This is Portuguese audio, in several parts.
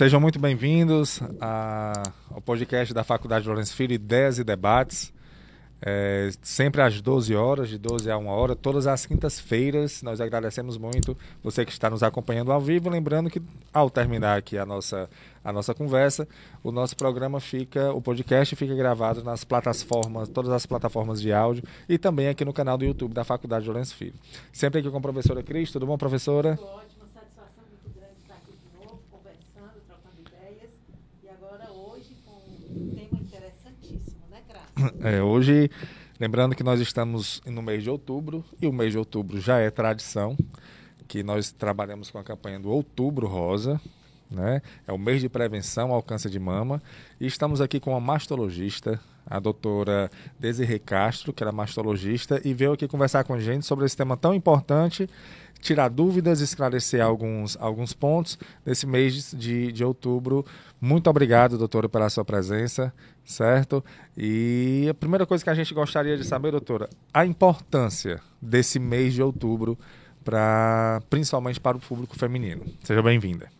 Sejam muito bem-vindos ao podcast da Faculdade Lourenço Filho, Ideias e Debates. É, sempre às 12 horas, de 12 a 1 hora, todas as quintas-feiras. Nós agradecemos muito você que está nos acompanhando ao vivo. Lembrando que, ao terminar aqui a nossa, a nossa conversa, o nosso programa fica, o podcast fica gravado nas plataformas, todas as plataformas de áudio e também aqui no canal do YouTube da Faculdade Lourenço Filho. Sempre aqui com a professora Cris. Tudo bom, professora? Ótimo. É, hoje, lembrando que nós estamos no mês de outubro, e o mês de outubro já é tradição, que nós trabalhamos com a campanha do Outubro Rosa, né? É o mês de prevenção ao câncer de mama. E estamos aqui com a mastologista, a doutora Desirê Castro, que era mastologista, e veio aqui conversar com a gente sobre esse tema tão importante tirar dúvidas, esclarecer alguns, alguns pontos nesse mês de, de outubro. Muito obrigado, doutora, pela sua presença, certo? E a primeira coisa que a gente gostaria de saber, doutora, a importância desse mês de outubro, pra, principalmente para o público feminino. Seja bem-vinda.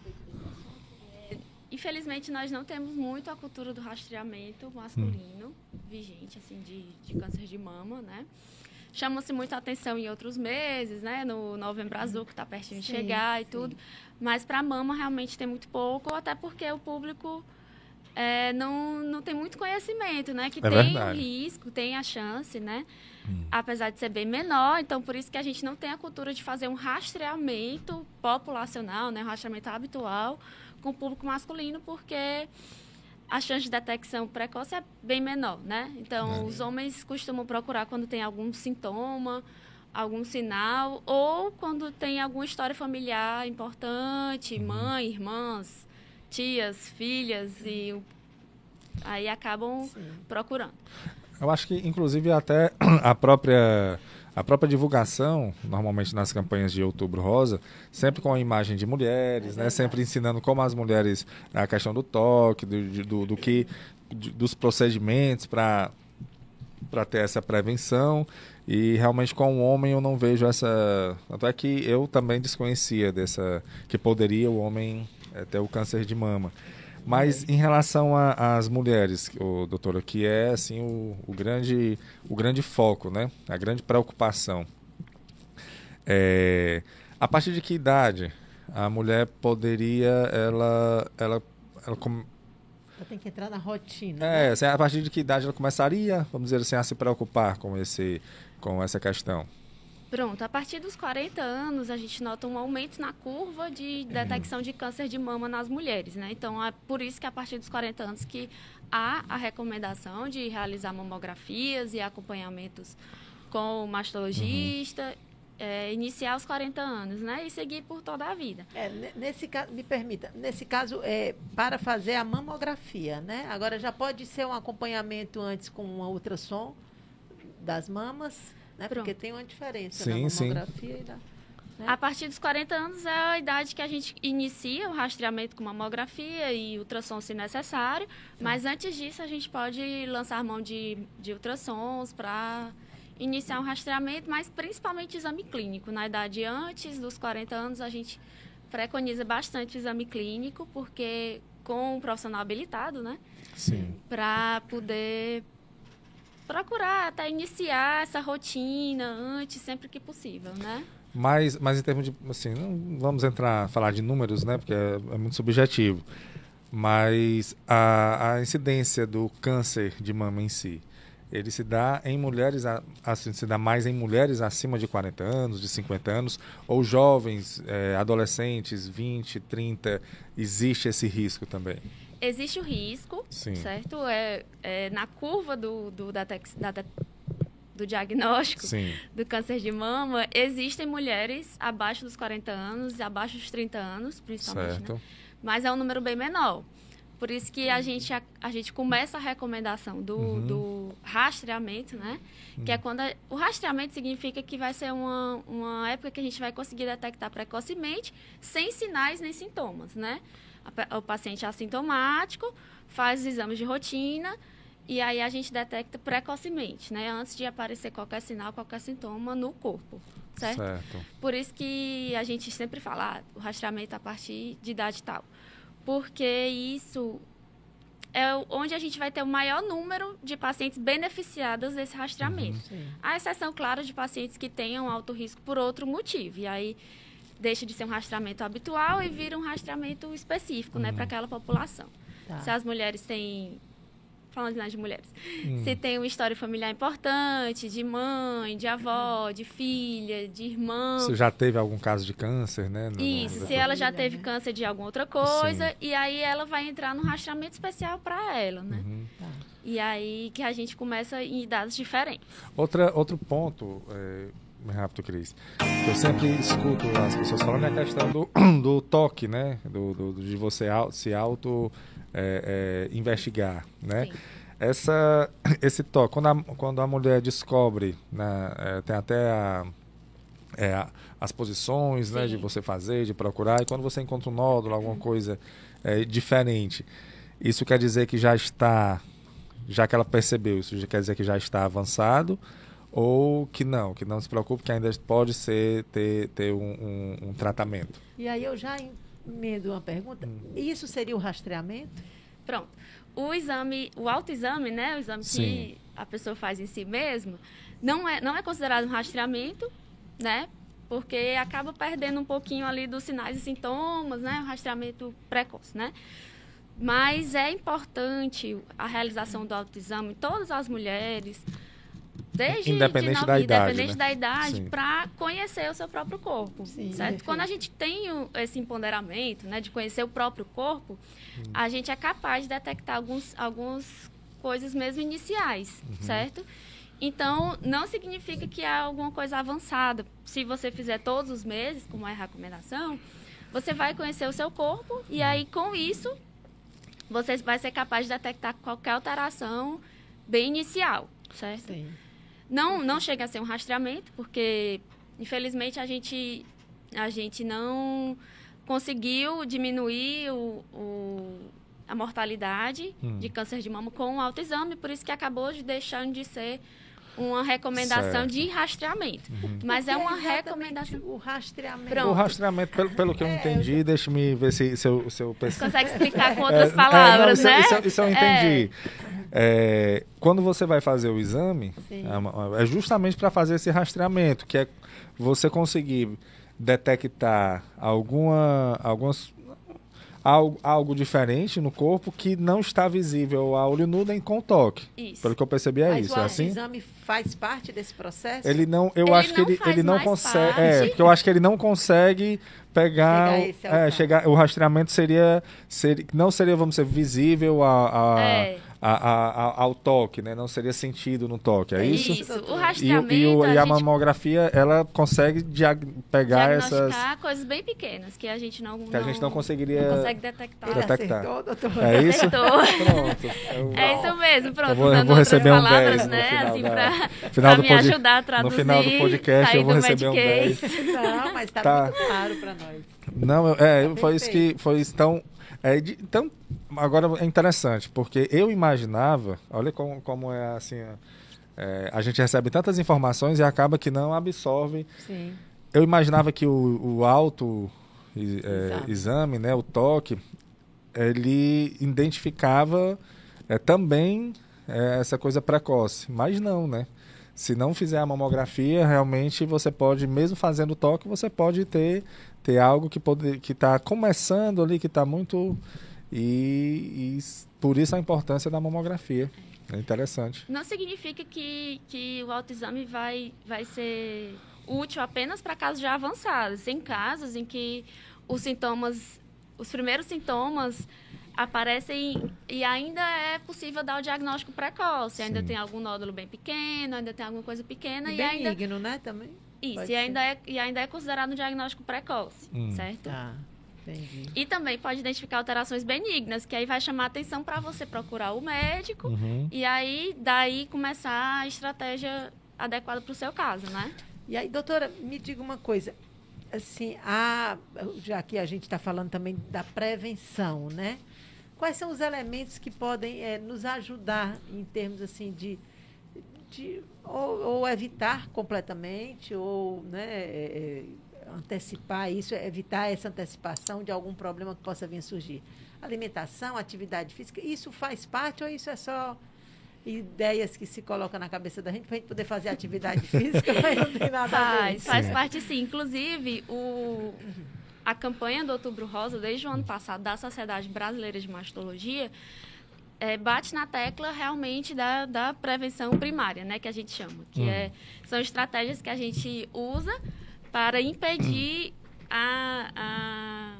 infelizmente, nós não temos muito a cultura do rastreamento masculino hum. vigente, assim, de, de câncer de mama, né? Chama-se muito a atenção em outros meses, né? No Novembro Azul, que está pertinho sim, de chegar e sim. tudo. Mas para mama, realmente tem muito pouco, até porque o público é, não, não tem muito conhecimento, né? Que é tem o risco, tem a chance, né? Hum. Apesar de ser bem menor, então por isso que a gente não tem a cultura de fazer um rastreamento populacional, né? Um rastreamento habitual com o público masculino, porque a chance de detecção precoce é bem menor, né? Então, é. os homens costumam procurar quando tem algum sintoma, algum sinal, ou quando tem alguma história familiar importante, uhum. mãe, irmãs, tias, filhas, e aí acabam Sim. procurando. Eu acho que, inclusive, até a própria a própria divulgação, normalmente nas campanhas de Outubro Rosa, sempre com a imagem de mulheres, né? Sempre ensinando como as mulheres a questão do toque, do, do, do que dos procedimentos para para ter essa prevenção e realmente com o homem eu não vejo essa tanto é que eu também desconhecia dessa que poderia o homem é, ter o câncer de mama mas em relação às mulheres, o, doutora, que é assim o, o, grande, o grande foco, né? a grande preocupação. É, a partir de que idade a mulher poderia, ela, ela, ela, ela tem que entrar na rotina. É, né? assim, a partir de que idade ela começaria, vamos dizer assim, a se preocupar com, esse, com essa questão? Pronto, a partir dos 40 anos a gente nota um aumento na curva de detecção de câncer de mama nas mulheres, né? Então é por isso que a partir dos 40 anos que há a recomendação de realizar mamografias e acompanhamentos com o mastologista, uhum. é, iniciar aos 40 anos, né? E seguir por toda a vida. É, nesse caso, me permita, nesse caso é para fazer a mamografia, né? Agora já pode ser um acompanhamento antes com uma ultrassom das mamas né? Porque tem uma diferença sim, na mamografia sim. e da... Né? A partir dos 40 anos é a idade que a gente inicia o rastreamento com mamografia e ultrassom se necessário, mas antes disso a gente pode lançar mão de, de ultrassons para iniciar um rastreamento, mas principalmente exame clínico. Na idade antes dos 40 anos a gente preconiza bastante o exame clínico, porque com um profissional habilitado, né? Sim. Para poder procurar até iniciar essa rotina antes, sempre que possível, né? Mas, mas em termos de, assim, não vamos entrar, falar de números, né? Porque é, é muito subjetivo. Mas a, a incidência do câncer de mama em si, ele se dá em mulheres, assim, se dá mais em mulheres acima de 40 anos, de 50 anos, ou jovens, é, adolescentes, 20, 30, existe esse risco também? Existe o risco, Sim. certo? É, é, na curva do, do, da, tex, da, do diagnóstico Sim. do câncer de mama, existem mulheres abaixo dos 40 anos e abaixo dos 30 anos, principalmente, né? certo. Né? mas é um número bem menor. Por isso que a gente, a, a gente começa a recomendação do, uhum. do rastreamento, né? Uhum. Que é uhum. quando... A, o rastreamento significa que vai ser uma, uma época que a gente vai conseguir detectar precocemente, sem sinais nem sintomas, né? A, o paciente é assintomático, faz os exames de rotina e aí a gente detecta precocemente, né? Antes de aparecer qualquer sinal, qualquer sintoma no corpo, certo? certo. Por isso que a gente sempre fala ah, o rastreamento a partir de idade tal porque isso é onde a gente vai ter o maior número de pacientes beneficiados desse rastreamento. Uhum. A exceção, claro, de pacientes que tenham alto risco por outro motivo. E aí deixa de ser um rastreamento habitual e vira um rastreamento específico, né, uhum. né, para aquela população. Tá. Se as mulheres têm falando mais de mulheres. Hum. Se tem uma história familiar importante, de mãe, de avó, de filha, de irmã. Você já teve algum caso de câncer, né? No, Isso, no... se ela já teve câncer de alguma outra coisa, Sim. e aí ela vai entrar no rastreamento especial para ela, né? Uhum. Tá. E aí que a gente começa em idades diferentes. Outra, outro ponto, é, rápido, Cris, eu sempre escuto as pessoas falando é a questão do, do toque, né? Do, do de você se auto é, é, investigar, né? Sim. Essa, esse toque, quando a, quando a mulher descobre, né, é, tem até a, é, as posições né, de você fazer, de procurar, e quando você encontra um nódulo, alguma coisa é, diferente, isso quer dizer que já está, já que ela percebeu, isso quer dizer que já está avançado, ou que não, que não se preocupe, que ainda pode ser ter, ter um, um, um tratamento. E aí eu já emendo uma pergunta. Hum. Isso seria o rastreamento? Pronto. O exame, o autoexame, né? O exame Sim. que a pessoa faz em si mesmo, não é, não é considerado um rastreamento, né? Porque acaba perdendo um pouquinho ali dos sinais e sintomas, né? O rastreamento precoce, né? Mas é importante a realização do autoexame, todas as mulheres, desde independente de da idade, independente né? da idade, para conhecer o seu próprio corpo, Sim, certo? Quando a gente tem esse empoderamento, né, de conhecer o próprio corpo, hum. a gente é capaz de detectar alguns algumas coisas mesmo iniciais, uhum. certo? Então, não significa que há alguma coisa avançada. Se você fizer todos os meses, como é a recomendação, você vai conhecer o seu corpo e aí, com isso, você vai ser capaz de detectar qualquer alteração bem inicial, certo? Sim. Não, não chega a ser um rastreamento, porque infelizmente a gente, a gente não conseguiu diminuir o, o a mortalidade hum. de câncer de mama com o autoexame, por isso que acabou de deixando de ser uma recomendação certo. de rastreamento. Uhum. Mas é uma recomendação. O rastreamento. Pronto. O rastreamento, pelo, pelo que eu é, entendi, é, deixa-me ver se, se eu, se eu Consegue explicar com outras é, palavras, é, não, isso, né? Isso, isso, eu entendi. É, quando você vai fazer o exame, é, é justamente para fazer esse rastreamento, que é você conseguir detectar alguma, algumas algo, algo diferente no corpo que não está visível a olho nu nem com toque. Isso. Pelo que eu percebi é Mas isso. O é assim? exame faz parte desse processo? Ele não, eu ele acho que ele, ele não consegue. É, porque eu acho que ele não consegue pegar, é, chegar, o rastreamento seria, seria não seria vamos dizer visível a, a é a, a, ao toque, né? Não seria sentido no toque, é isso? Isso, o rastreamento... E, e, o, a, e a mamografia, ela consegue diag pegar essas... coisas bem pequenas que a gente não... Que a gente não conseguiria... Não consegue detectar. detectar. Acertou, doutor. É isso? Acertou. Pronto. Eu, é isso mesmo, pronto. Eu vou, eu vou receber um 10 né? Final, assim, pra, final pra me ajudar a traduzir. No final do podcast eu vou receber um 10. Não, mas tá, tá. muito claro para nós. Não, é, tá foi isso que... Foi então, é, de, então, agora é interessante, porque eu imaginava, olha como, como é assim, é, a gente recebe tantas informações e acaba que não absorve. Sim. Eu imaginava que o, o auto é, exame, né, o toque, ele identificava é, também é, essa coisa precoce, mas não, né? se não fizer a mamografia, realmente você pode, mesmo fazendo toque, você pode ter, ter algo que pode que está começando ali, que está muito e, e por isso a importância da mamografia. É interessante. Não significa que, que o autoexame vai, vai ser útil apenas para casos já avançados. Em casos em que os sintomas, os primeiros sintomas aparecem e ainda é possível dar o diagnóstico precoce. Sim. Ainda tem algum nódulo bem pequeno, ainda tem alguma coisa pequena. E, e ainda... né, também? Isso, e ainda, é, e ainda é considerado um diagnóstico precoce, hum. certo? Tá. Entendi. E também pode identificar alterações benignas, que aí vai chamar atenção para você procurar o médico uhum. e aí daí começar a estratégia adequada para o seu caso, né? E aí, doutora, me diga uma coisa. Assim, a, já que a gente está falando também da prevenção, né? Quais são os elementos que podem é, nos ajudar em termos assim de, de ou, ou evitar completamente ou né, é, antecipar isso, evitar essa antecipação de algum problema que possa vir a surgir. Alimentação, atividade física, isso faz parte ou isso é só ideias que se colocam na cabeça da gente para a gente poder fazer atividade física, mas não tem nada faz, a ver. Faz parte sim. Inclusive, o, a campanha do Outubro Rosa, desde o ano passado, da Sociedade Brasileira de Mastologia, é, bate na tecla realmente da, da prevenção primária, né, que a gente chama, que hum. é, são estratégias que a gente usa para impedir a, a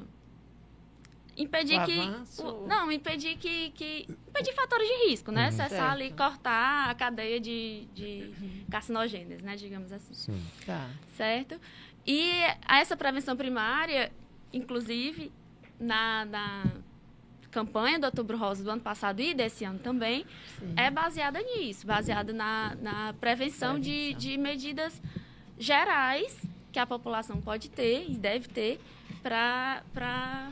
impedir o que o, não impedir que, que impedir fatores de risco né uhum. cessar certo. ali cortar a cadeia de, de uhum. carcinogêneos né digamos assim Sim. Tá. certo e essa prevenção primária inclusive na, na campanha do Outubro Rosa do ano passado e desse ano também Sim. é baseada nisso baseada na, na prevenção, prevenção. De, de medidas gerais que a população pode ter e deve ter para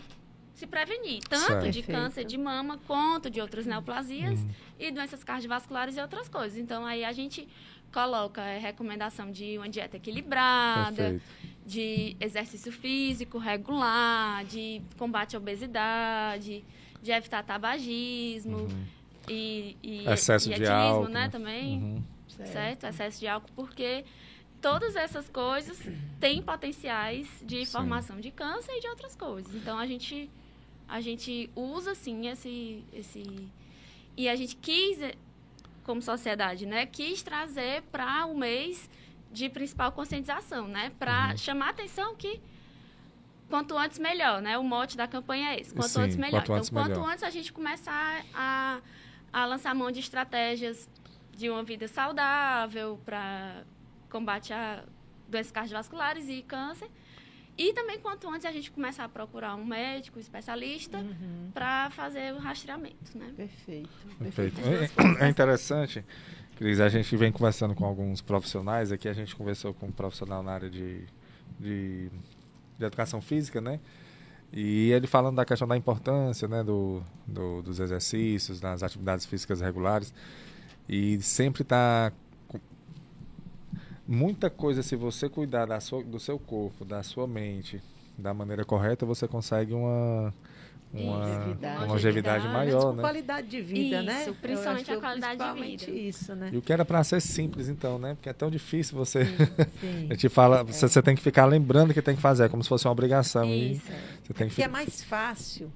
se prevenir, tanto certo. de câncer de mama quanto de outras neoplasias uhum. e doenças cardiovasculares e outras coisas. Então, aí a gente coloca a recomendação de uma dieta equilibrada, Perfeito. de exercício físico regular, de combate à obesidade, de evitar tabagismo uhum. e, e, excesso e de álcool, né, também, uhum. certo. certo? Excesso de álcool, porque todas essas coisas têm potenciais de sim. formação de câncer e de outras coisas. Então a gente a gente usa sim esse esse e a gente quis como sociedade, né, quis trazer para o mês de principal conscientização, né, para uhum. chamar atenção que quanto antes melhor, né? O mote da campanha é esse, quanto sim, antes melhor. Quanto então, antes quanto melhor. antes a gente começar a, a lançar mão de estratégias de uma vida saudável para combate a doenças cardiovasculares e câncer. E também, quanto antes a gente começar a procurar um médico, um especialista, uhum. para fazer o rastreamento, né? Perfeito. Perfeito. É, é, interessante, Cris, a gente vem conversando com alguns profissionais, aqui a gente conversou com um profissional na área de, de, de educação física, né? E ele falando da questão da importância né, do, do dos exercícios, das atividades físicas regulares. E sempre está muita coisa, se você cuidar da sua, do seu corpo, da sua mente, da maneira correta, você consegue uma uma longevidade, uma longevidade maior, né? qualidade de vida, isso, né? Isso, principalmente a qualidade de vida. Isso, né? E o que era para ser simples, então, né? Porque é tão difícil você. Sim, sim. a gente fala, você, é. você, tem que ficar lembrando que tem que fazer, é como se fosse uma obrigação. Isso. E você tem que... Porque é mais fácil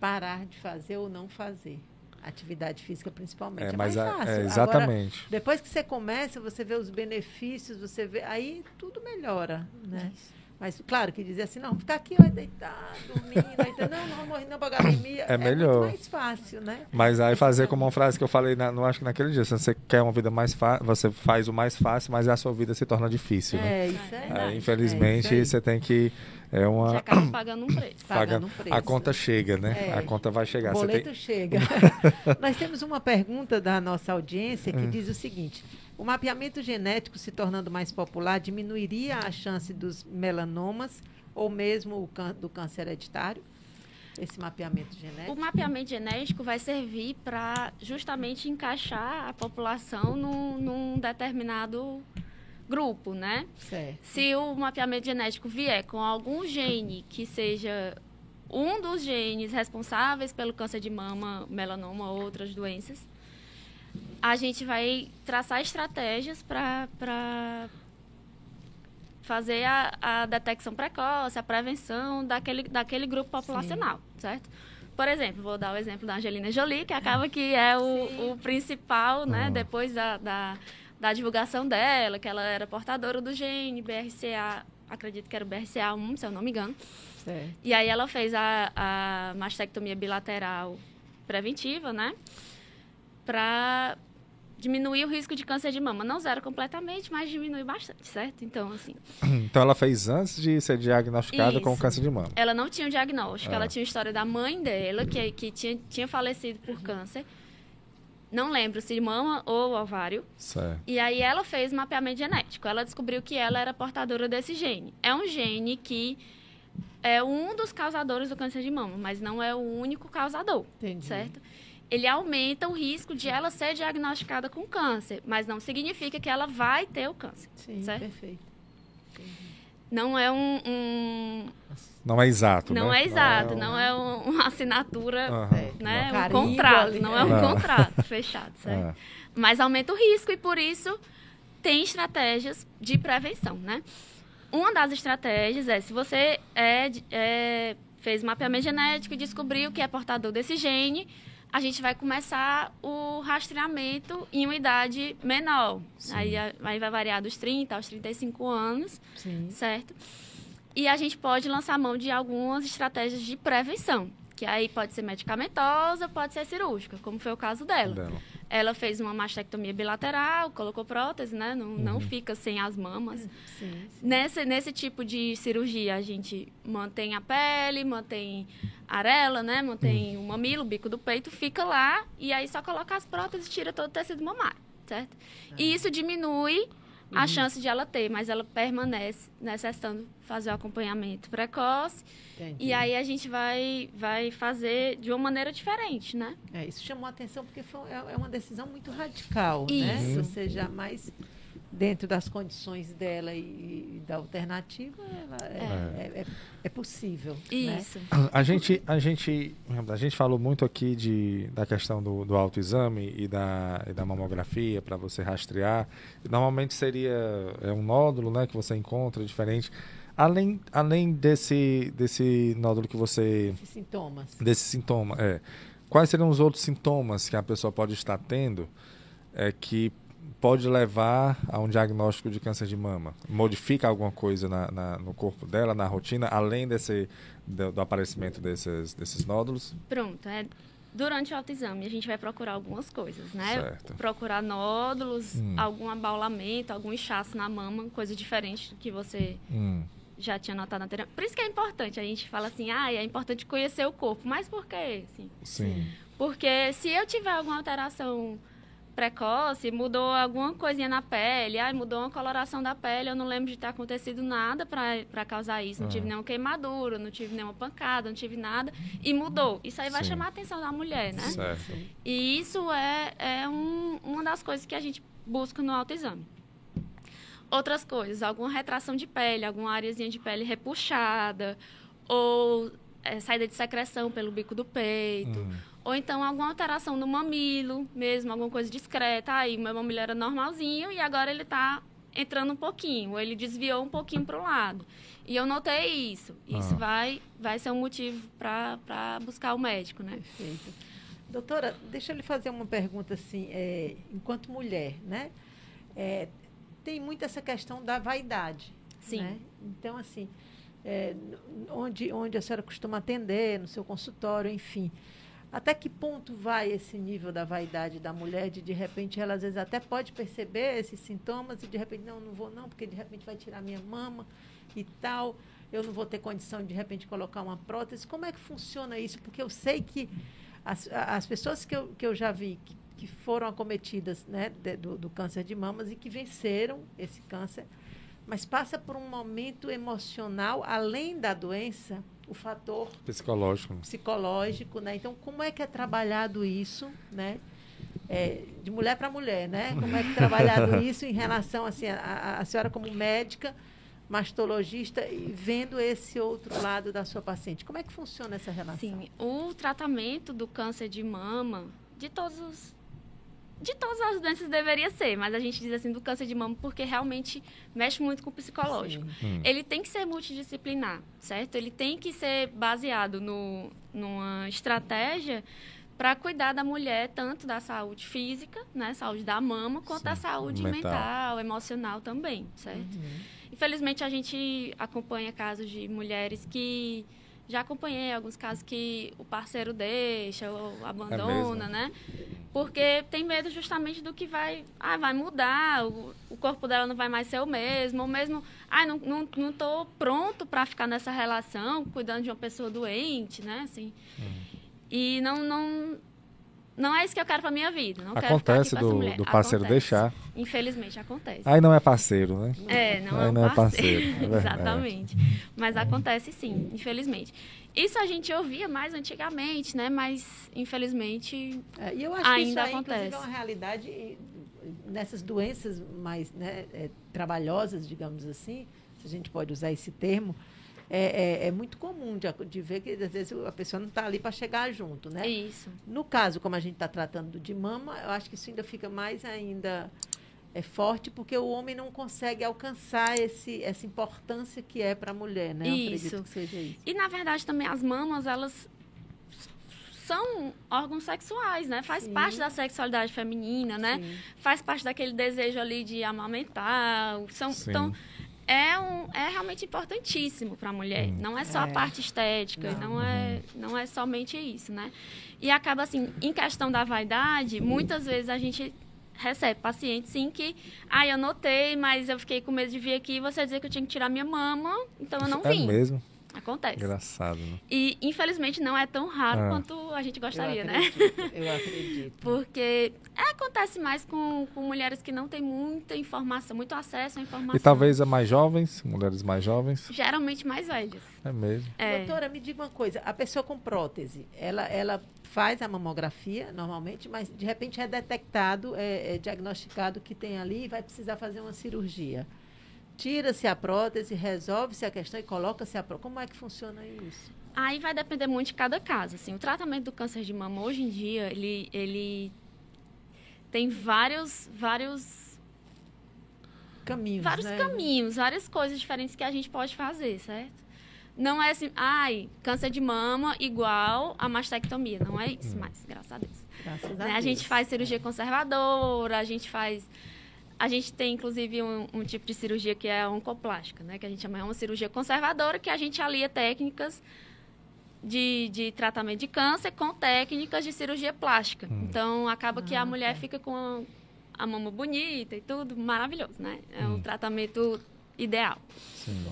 parar de fazer ou não fazer atividade física principalmente. É, é mais fácil. É, exatamente. Agora, depois que você começa, você vê os benefícios, você vê. Aí tudo melhora, né? Isso. Mas, claro, que dizer assim, não, ficar aqui, vai deitar, dormindo, não, não vou morrer não para academia. É, é melhor. mais fácil, né? Mas aí fazer como uma frase que eu falei, na, não acho que naquele dia, se você quer uma vida mais fácil, você faz o mais fácil, mas a sua vida se torna difícil, né? É, isso é. Aí, infelizmente, é isso você tem que é uma... Já acaba pagando um preço. Pagando um preço. A conta chega, né? É. A conta vai chegar. O boleto tem... chega. Nós temos uma pergunta da nossa audiência que hum. diz o seguinte: o mapeamento genético se tornando mais popular diminuiria a chance dos melanomas ou mesmo do câncer hereditário? Esse mapeamento genético? O mapeamento genético vai servir para justamente encaixar a população num, num determinado grupo, né? Certo. Se o mapeamento genético vier com algum gene que seja um dos genes responsáveis pelo câncer de mama, melanoma ou outras doenças, a gente vai traçar estratégias para fazer a, a, detecção precoce, a prevenção daquele, daquele grupo populacional, Sim. certo? Por exemplo, vou dar o exemplo da Angelina Jolie, que acaba que é o, o principal, né? Uhum. Depois da, da, da, divulgação dela, que ela era portadora do gene BRCA, acredito que era o BRCA1, se eu não me engano. Certo. E aí ela fez a, a mastectomia bilateral preventiva, né? Para diminuir o risco de câncer de mama. Não zero completamente, mas diminui bastante, certo? Então, assim. Então ela fez antes de ser diagnosticada Isso. com câncer de mama. Ela não tinha o diagnóstico, é. ela tinha a história da mãe dela, que, que tinha, tinha falecido por câncer. Não lembro se mama ou ovário. Certo. E aí ela fez mapeamento genético. Ela descobriu que ela era portadora desse gene. É um gene que é um dos causadores do câncer de mama, mas não é o único causador, Entendi. certo? Ele aumenta o risco de ela ser diagnosticada com câncer, mas não significa que ela vai ter o câncer. Sim, certo? perfeito. Não é um, um, Não é exato, Não né? é exato, não é, um... não é uma assinatura, uhum. né? Um, um contrato, ali. não é um contrato fechado, certo? É. Mas aumenta o risco e por isso tem estratégias de prevenção, né? Uma das estratégias é se você é, é, fez mapeamento genético e descobriu que é portador desse gene, a gente vai começar o rastreamento em uma idade menor. Aí, aí vai variar dos 30 aos 35 anos, Sim. certo? E a gente pode lançar mão de algumas estratégias de prevenção, que aí pode ser medicamentosa, pode ser cirúrgica, como foi o caso dela. dela. Ela fez uma mastectomia bilateral, colocou prótese, né? Não, uhum. não fica sem as mamas. Sim, sim. Nesse, nesse tipo de cirurgia, a gente mantém a pele, mantém a arela, né? Mantém uhum. o mamilo, o bico do peito, fica lá e aí só coloca as próteses e tira todo o tecido mamário, certo? E isso diminui a uhum. chance de ela ter, mas ela permanece necessitando fazer o acompanhamento precoce. Entendi. E aí a gente vai, vai fazer de uma maneira diferente, né? É, isso chamou a atenção porque foi, é, é uma decisão muito radical, né? isso. né? Você jamais dentro das condições dela e, e da alternativa, ela é, é, é, é possível. Né? Isso. Né? A, gente, a, gente, a gente falou muito aqui de, da questão do, do autoexame e da, e da mamografia para você rastrear. Normalmente seria é um nódulo né, que você encontra diferente. Além, além desse, desse nódulo que você. Desses sintomas. Desse sintoma, é. Quais seriam os outros sintomas que a pessoa pode estar tendo é, que pode levar a um diagnóstico de câncer de mama? Modifica alguma coisa na, na, no corpo dela, na rotina, além desse, do, do, aparecimento desses, desses nódulos? Pronto. É, durante o autoexame, a gente vai procurar algumas coisas, né? Certo. Procurar nódulos, hum. algum abaulamento, algum inchaço na mama, coisa diferente do que você hum. já tinha notado anteriormente. Por isso que é importante. A gente fala assim, ah, é importante conhecer o corpo. Mas por quê? Assim, Sim. Porque se eu tiver alguma alteração precoce, mudou alguma coisinha na pele, ai, mudou uma coloração da pele, eu não lembro de ter acontecido nada para causar isso, não tive nenhuma queimadura, não tive nenhuma pancada, não tive nada, e mudou. Isso aí vai Sim. chamar a atenção da mulher, né? Certo. E isso é, é um, uma das coisas que a gente busca no autoexame. Outras coisas, alguma retração de pele, alguma areazinha de pele repuxada, ou é, saída de secreção pelo bico do peito, hum ou então alguma alteração no mamilo, mesmo, alguma coisa discreta. Aí, meu mamilo era normalzinho e agora ele está entrando um pouquinho, ou ele desviou um pouquinho para o lado. E eu notei isso. Isso ah. vai, vai ser um motivo para buscar o médico, né? Perfeito. Doutora, deixa eu lhe fazer uma pergunta assim, é, enquanto mulher, né? É, tem muito essa questão da vaidade. Sim. Né? Então, assim, é, onde, onde a senhora costuma atender, no seu consultório, enfim. Até que ponto vai esse nível da vaidade da mulher de de repente ela às vezes até pode perceber esses sintomas e de repente não, não vou não, porque de repente vai tirar minha mama e tal, eu não vou ter condição de de repente colocar uma prótese. Como é que funciona isso? Porque eu sei que as, as pessoas que eu, que eu já vi que, que foram acometidas né, de, do, do câncer de mamas e que venceram esse câncer, mas passa por um momento emocional além da doença o fator psicológico. Psicológico, né? Então, como é que é trabalhado isso, né? É, de mulher para mulher, né? Como é que é trabalhado isso em relação assim a, a senhora como médica, mastologista e vendo esse outro lado da sua paciente. Como é que funciona essa relação? Sim, o tratamento do câncer de mama, de todos os de todas as doenças deveria ser, mas a gente diz assim do câncer de mama porque realmente mexe muito com o psicológico. Hum. Ele tem que ser multidisciplinar, certo? Ele tem que ser baseado no, numa estratégia para cuidar da mulher tanto da saúde física, né, saúde da mama, quanto Sim, da saúde mental. mental. emocional também, certo? Uhum. Infelizmente a gente acompanha casos de mulheres que já acompanhei alguns casos que o parceiro deixa ou abandona, é né? Porque tem medo justamente do que vai, ah, vai mudar, o, o corpo dela não vai mais ser o mesmo, ou mesmo, ah, não, não, não tô pronto para ficar nessa relação, cuidando de uma pessoa doente, né? Assim. Hum. E não, não, não é isso que eu quero para minha vida. Não acontece do, do parceiro acontece. deixar. Infelizmente acontece. Aí não é parceiro, né? É, não Aí é, não parceiro. é parceiro. Exatamente. Mas acontece sim, infelizmente. Isso a gente ouvia mais antigamente, né? Mas infelizmente é, e eu acho ainda que isso acontece. é uma realidade nessas doenças mais né, é, trabalhosas, digamos assim, se a gente pode usar esse termo é, é, é, muito comum de, de, ver que às vezes a pessoa não está ali para chegar junto, né? Isso. No caso, como a gente está tratando de mama, eu acho que isso ainda fica mais ainda é forte porque o homem não consegue alcançar esse, essa importância que é para a mulher, né? Isso. isso. E na verdade também as mamas elas são órgãos sexuais, né? Faz Sim. parte da sexualidade feminina, né? Sim. Faz parte daquele desejo ali de amamentar. São, então, é, um, é realmente importantíssimo para a mulher. Hum. Não é só é. a parte estética, não. não, é, não é somente isso, né? E acaba assim, em questão da vaidade, muitas vezes a gente recebe pacientes sim que, ah, eu notei, mas eu fiquei com medo de vir aqui e você dizer que eu tinha que tirar minha mama, então eu não é vim. É mesmo? Acontece. Engraçado, né? E, infelizmente, não é tão raro ah. quanto a gente gostaria, eu né? Eu acredito. Porque é, acontece mais com, com mulheres que não têm muita informação, muito acesso à informação. E talvez a mais jovens, mulheres mais jovens? Geralmente mais velhas. É mesmo. É. Doutora, me diga uma coisa. A pessoa com prótese, ela, ela faz a mamografia normalmente, mas de repente é detectado, é, é diagnosticado que tem ali e vai precisar fazer uma cirurgia tira-se a prótese, resolve-se a questão e coloca-se a prótese. Como é que funciona isso? Aí vai depender muito de cada caso. Assim, o tratamento do câncer de mama hoje em dia, ele, ele tem vários, vários caminhos, vários né? caminhos, várias coisas diferentes que a gente pode fazer, certo? Não é assim, ai, câncer de mama igual a mastectomia. Não é isso, hum. mas graças a Deus. Graças a, né? Deus. a gente faz cirurgia conservadora, a gente faz a gente tem, inclusive, um, um, tipo de cirurgia que é a oncoplástica, né? Que a gente chama é uma cirurgia conservadora, que a gente alia técnicas de, de tratamento de câncer com técnicas de cirurgia plástica. Hum. Então, acaba que a ah, mulher tá. fica com a, mama bonita e tudo, maravilhoso, né? É hum. um tratamento ideal. Sim.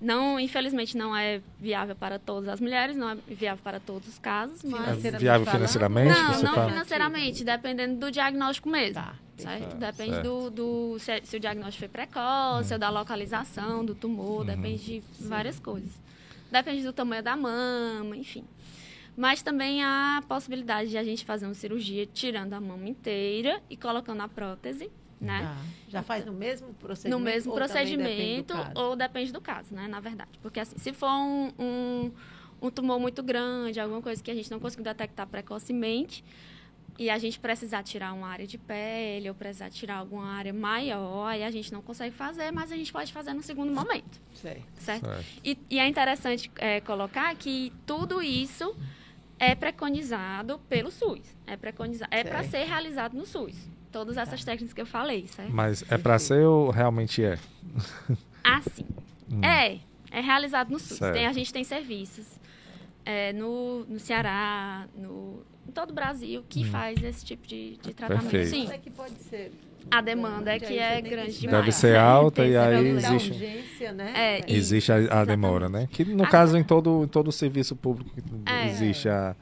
Não, infelizmente, não é viável para todas as mulheres, não é viável para todos os casos, mas... É viável financeiramente? Não, não tá... financeiramente, dependendo do diagnóstico mesmo. Tá. Certo? Depende certo. do, do se, se, o diagnóstico foi precoce, hum. ou da localização do tumor, uhum. depende de várias coisas. Depende do tamanho da mama, enfim. Mas também há a possibilidade de a gente fazer uma cirurgia tirando a mama inteira e colocando a prótese né? Ah, já faz no mesmo procedimento? No mesmo ou procedimento, depende ou depende do caso, né? Na verdade. Porque, assim, se for um, um, um, tumor muito grande, alguma coisa que a gente não conseguiu detectar precocemente, e a gente precisar tirar uma área de pele ou precisar tirar alguma área maior, aí a gente não consegue fazer, mas a gente pode fazer no segundo momento. Certo. certo? certo. E, e, é interessante é, colocar que tudo isso é preconizado pelo SUS. É, preconizado, é para ser realizado no SUS todas essas técnicas que eu falei, certo? Mas é para ser ou realmente é? Ah, sim. Hum. É, é realizado no SUS. Tem, a gente tem serviços é, no, no Ceará, no, em todo o Brasil, que hum. faz esse tipo de, de tratamento. Perfeito. Sim. É que pode ser a demanda é que é grande demais. Deve ser alta e aí existe, urgência, né? é, existe a, a demora, né? Que no caso em todo, em todo serviço público é, existe a,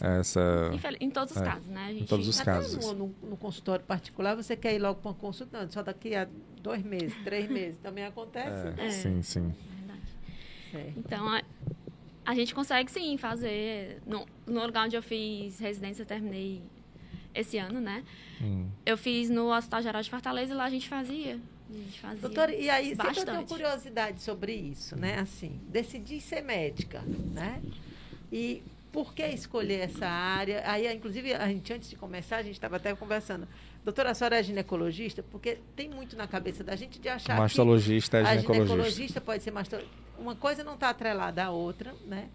essa... Em todos os é, casos, né? Gente, em todos os casos. No, no, no, consultório particular, você quer ir logo para uma consulta, não, só daqui a dois meses, três meses, também acontece. É, sim, sim. Verdade. Então, a, a gente consegue sim fazer. No, no lugar onde eu fiz residência, terminei esse ano, né? Hum. Eu fiz no Hospital Geral de Fortaleza e lá a gente fazia. A gente fazia Doutora, e aí bastante. sempre eu tenho curiosidade sobre isso, né? Assim, decidi ser médica, né? E por que escolher essa área? Aí, inclusive, a gente, antes de começar, a gente estava até conversando. Doutora, a senhora é ginecologista? Porque tem muito na cabeça da gente de achar mastologista que é ginecologista. a ginecologista pode ser mastologista. Uma coisa não está atrelada à outra, né?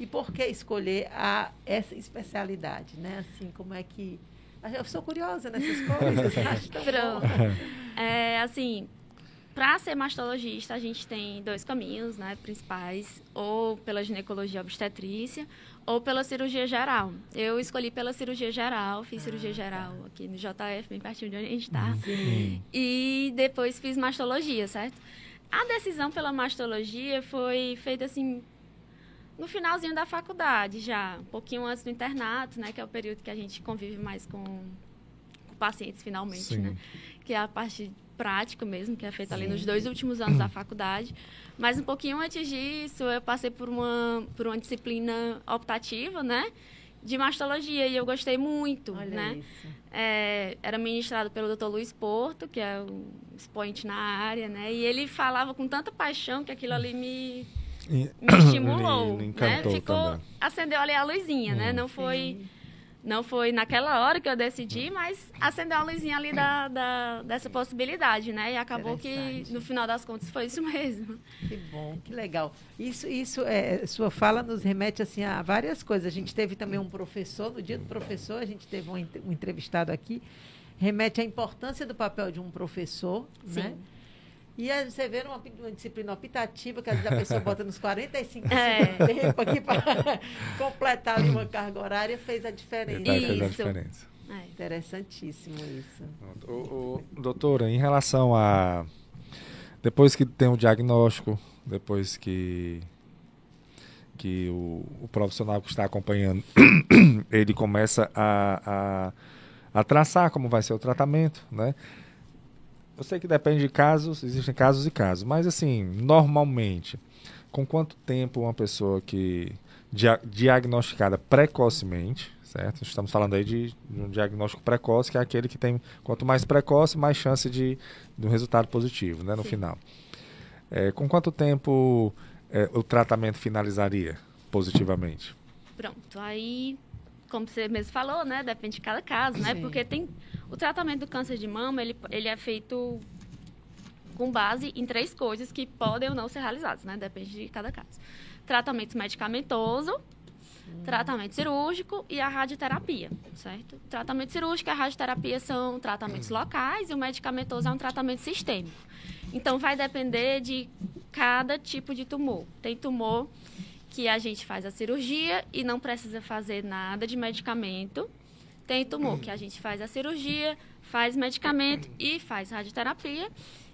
E por que escolher a, essa especialidade, né? Assim, como é que... Eu sou curiosa nessas coisas. acho. É, assim, para ser mastologista, a gente tem dois caminhos né, principais, ou pela ginecologia obstetrícia, ou pela cirurgia geral. Eu escolhi pela cirurgia geral, fiz ah, cirurgia geral tá. aqui no JF, bem pertinho de onde a gente está. E depois fiz mastologia, certo? A decisão pela mastologia foi feita assim no finalzinho da faculdade já, um pouquinho antes do internato, né, que é o período que a gente convive mais com, com pacientes finalmente, Sim. né? Que é a parte prática mesmo, que é feita ali nos dois últimos anos da faculdade. Mas um pouquinho antes disso, eu passei por uma, por uma disciplina optativa, né? De mastologia, e eu gostei muito, Olha né? É, era ministrado pelo Dr. Luiz Porto, que é um expoente na área, né? E ele falava com tanta paixão que aquilo ali me, me estimulou, né? Ficou, também. acendeu ali a luzinha, hum. né? Não foi... Não foi naquela hora que eu decidi, mas acendeu a luzinha ali da, da, dessa possibilidade, né? E acabou que, no final das contas, foi isso mesmo. Que bom, que legal. Isso, isso é, sua fala nos remete assim, a várias coisas. A gente teve também um professor, no dia do professor, a gente teve um, um entrevistado aqui, remete à importância do papel de um professor, Sim. né? E aí você vê uma, uma, disciplina optativa, que às vezes a pessoa bota nos 45 é. tempo aqui para completar ali uma carga horária, fez a diferença. Isso. Fez a diferença. É. Interessantíssimo isso. O, o, doutora, em relação a. Depois que tem o diagnóstico, depois que que o, o, profissional que está acompanhando ele começa a, a, a, traçar como vai ser o tratamento, né? Eu sei que depende de casos, existem casos e casos, mas assim, normalmente, com quanto tempo uma pessoa que dia, diagnosticada precocemente, certo? Estamos falando aí de, de, um diagnóstico precoce, que é aquele que tem quanto mais precoce, mais chance de, de um resultado positivo, né, no Sim. final. É, com quanto tempo é, o tratamento finalizaria positivamente? Pronto, aí, como você mesmo falou, né, depende de cada caso, né, porque tem o tratamento do câncer de mama, ele, ele é feito com base em três coisas que podem ou não ser realizadas, né? Depende de cada caso. Tratamento medicamentoso, hum. tratamento cirúrgico e a radioterapia, certo? Tratamento cirúrgico e a radioterapia são tratamentos locais e o medicamentoso é um tratamento sistêmico. Então, vai depender de cada tipo de tumor. Tem tumor que a gente faz a cirurgia e não precisa fazer nada de medicamento, tem tumor que a gente faz a cirurgia, faz medicamento e faz radioterapia.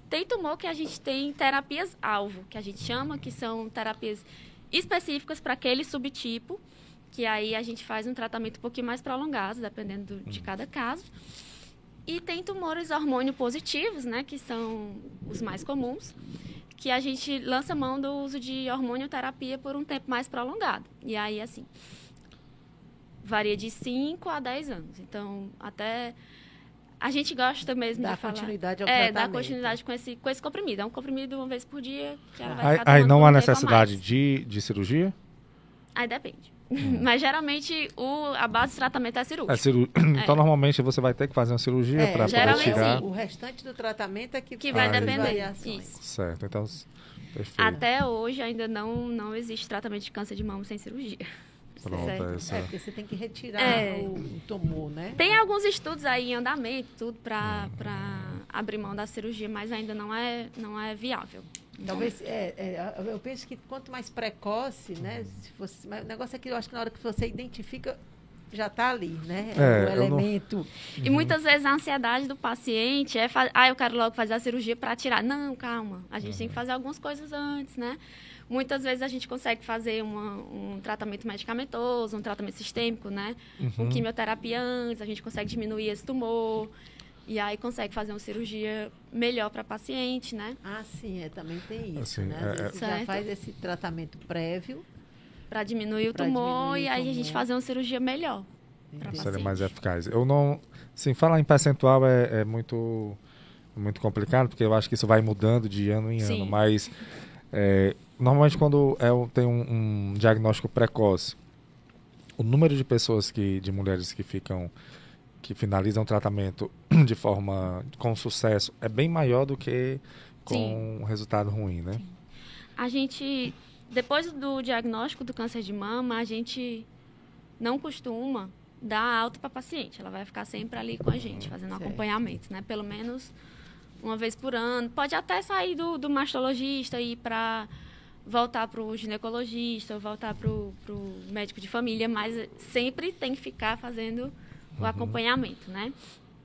Tem tumor que a gente tem terapias-alvo, que a gente chama, que são terapias específicas para aquele subtipo, que aí a gente faz um tratamento um pouquinho mais prolongado, dependendo de cada caso. E tem tumores hormônio positivos, né, que são os mais comuns, que a gente lança mão do uso de hormonioterapia por um tempo mais prolongado. E aí, assim, varia de 5 a 10 anos. Então, até a gente gosta mesmo dá de falar. continuidade ao é, dar continuidade com esse, com esse comprimido. É um comprimido uma vez por dia que ela vai Aí, aí não há necessidade de, de cirurgia? Aí depende. Hum. Mas geralmente o, a base do tratamento é cirúrgico. É ciru... Então é. normalmente você vai ter que fazer uma cirurgia é, para tirar. Sim. O restante do tratamento é que, que vai depender. Isso. Certo. Então, perfeito. Até hoje ainda não, não existe tratamento de câncer de mama sem cirurgia. Pronto, essa... É, porque você tem que retirar é. o, o tumor, né? Tem alguns estudos aí em andamento, tudo para uhum. abrir mão da cirurgia, mas ainda não é, não é viável. Talvez, é, é, eu penso que quanto mais precoce, né? Se fosse, o negócio é que eu acho que na hora que você identifica, já está ali, né? É, o elemento. Não... E muitas vezes a ansiedade do paciente é, ah, eu quero logo fazer a cirurgia para tirar. Não, calma. A gente uhum. tem que fazer algumas coisas antes, né? Muitas vezes a gente consegue fazer uma, um tratamento medicamentoso, um tratamento sistêmico, né? Uhum. Com quimioterapia antes, a gente consegue diminuir esse tumor. E aí consegue fazer uma cirurgia melhor para a paciente, né? Ah, sim, é, também tem isso, assim, né? Às é, você já faz esse tratamento prévio. Para diminuir o tumor diminuir e aí tumor. a gente fazer uma cirurgia melhor. Seria mais eficaz. Eu não... Sim, falar em percentual é, é muito muito complicado, porque eu acho que isso vai mudando de ano em Sim. ano, mas é, normalmente quando é, tem um, um, diagnóstico precoce, o número de pessoas que, de mulheres que ficam que finalizam o tratamento de forma com sucesso é bem maior do que com Sim. um resultado ruim, né? Sim. A gente depois do diagnóstico do câncer de mama, a gente não costuma dar alta para paciente. Ela vai ficar sempre ali com a gente, fazendo certo. acompanhamento, né? Pelo menos uma vez por ano. Pode até sair do, do mastologista e ir para voltar para o ginecologista, ou voltar para o médico de família, mas sempre tem que ficar fazendo o uhum. acompanhamento, né?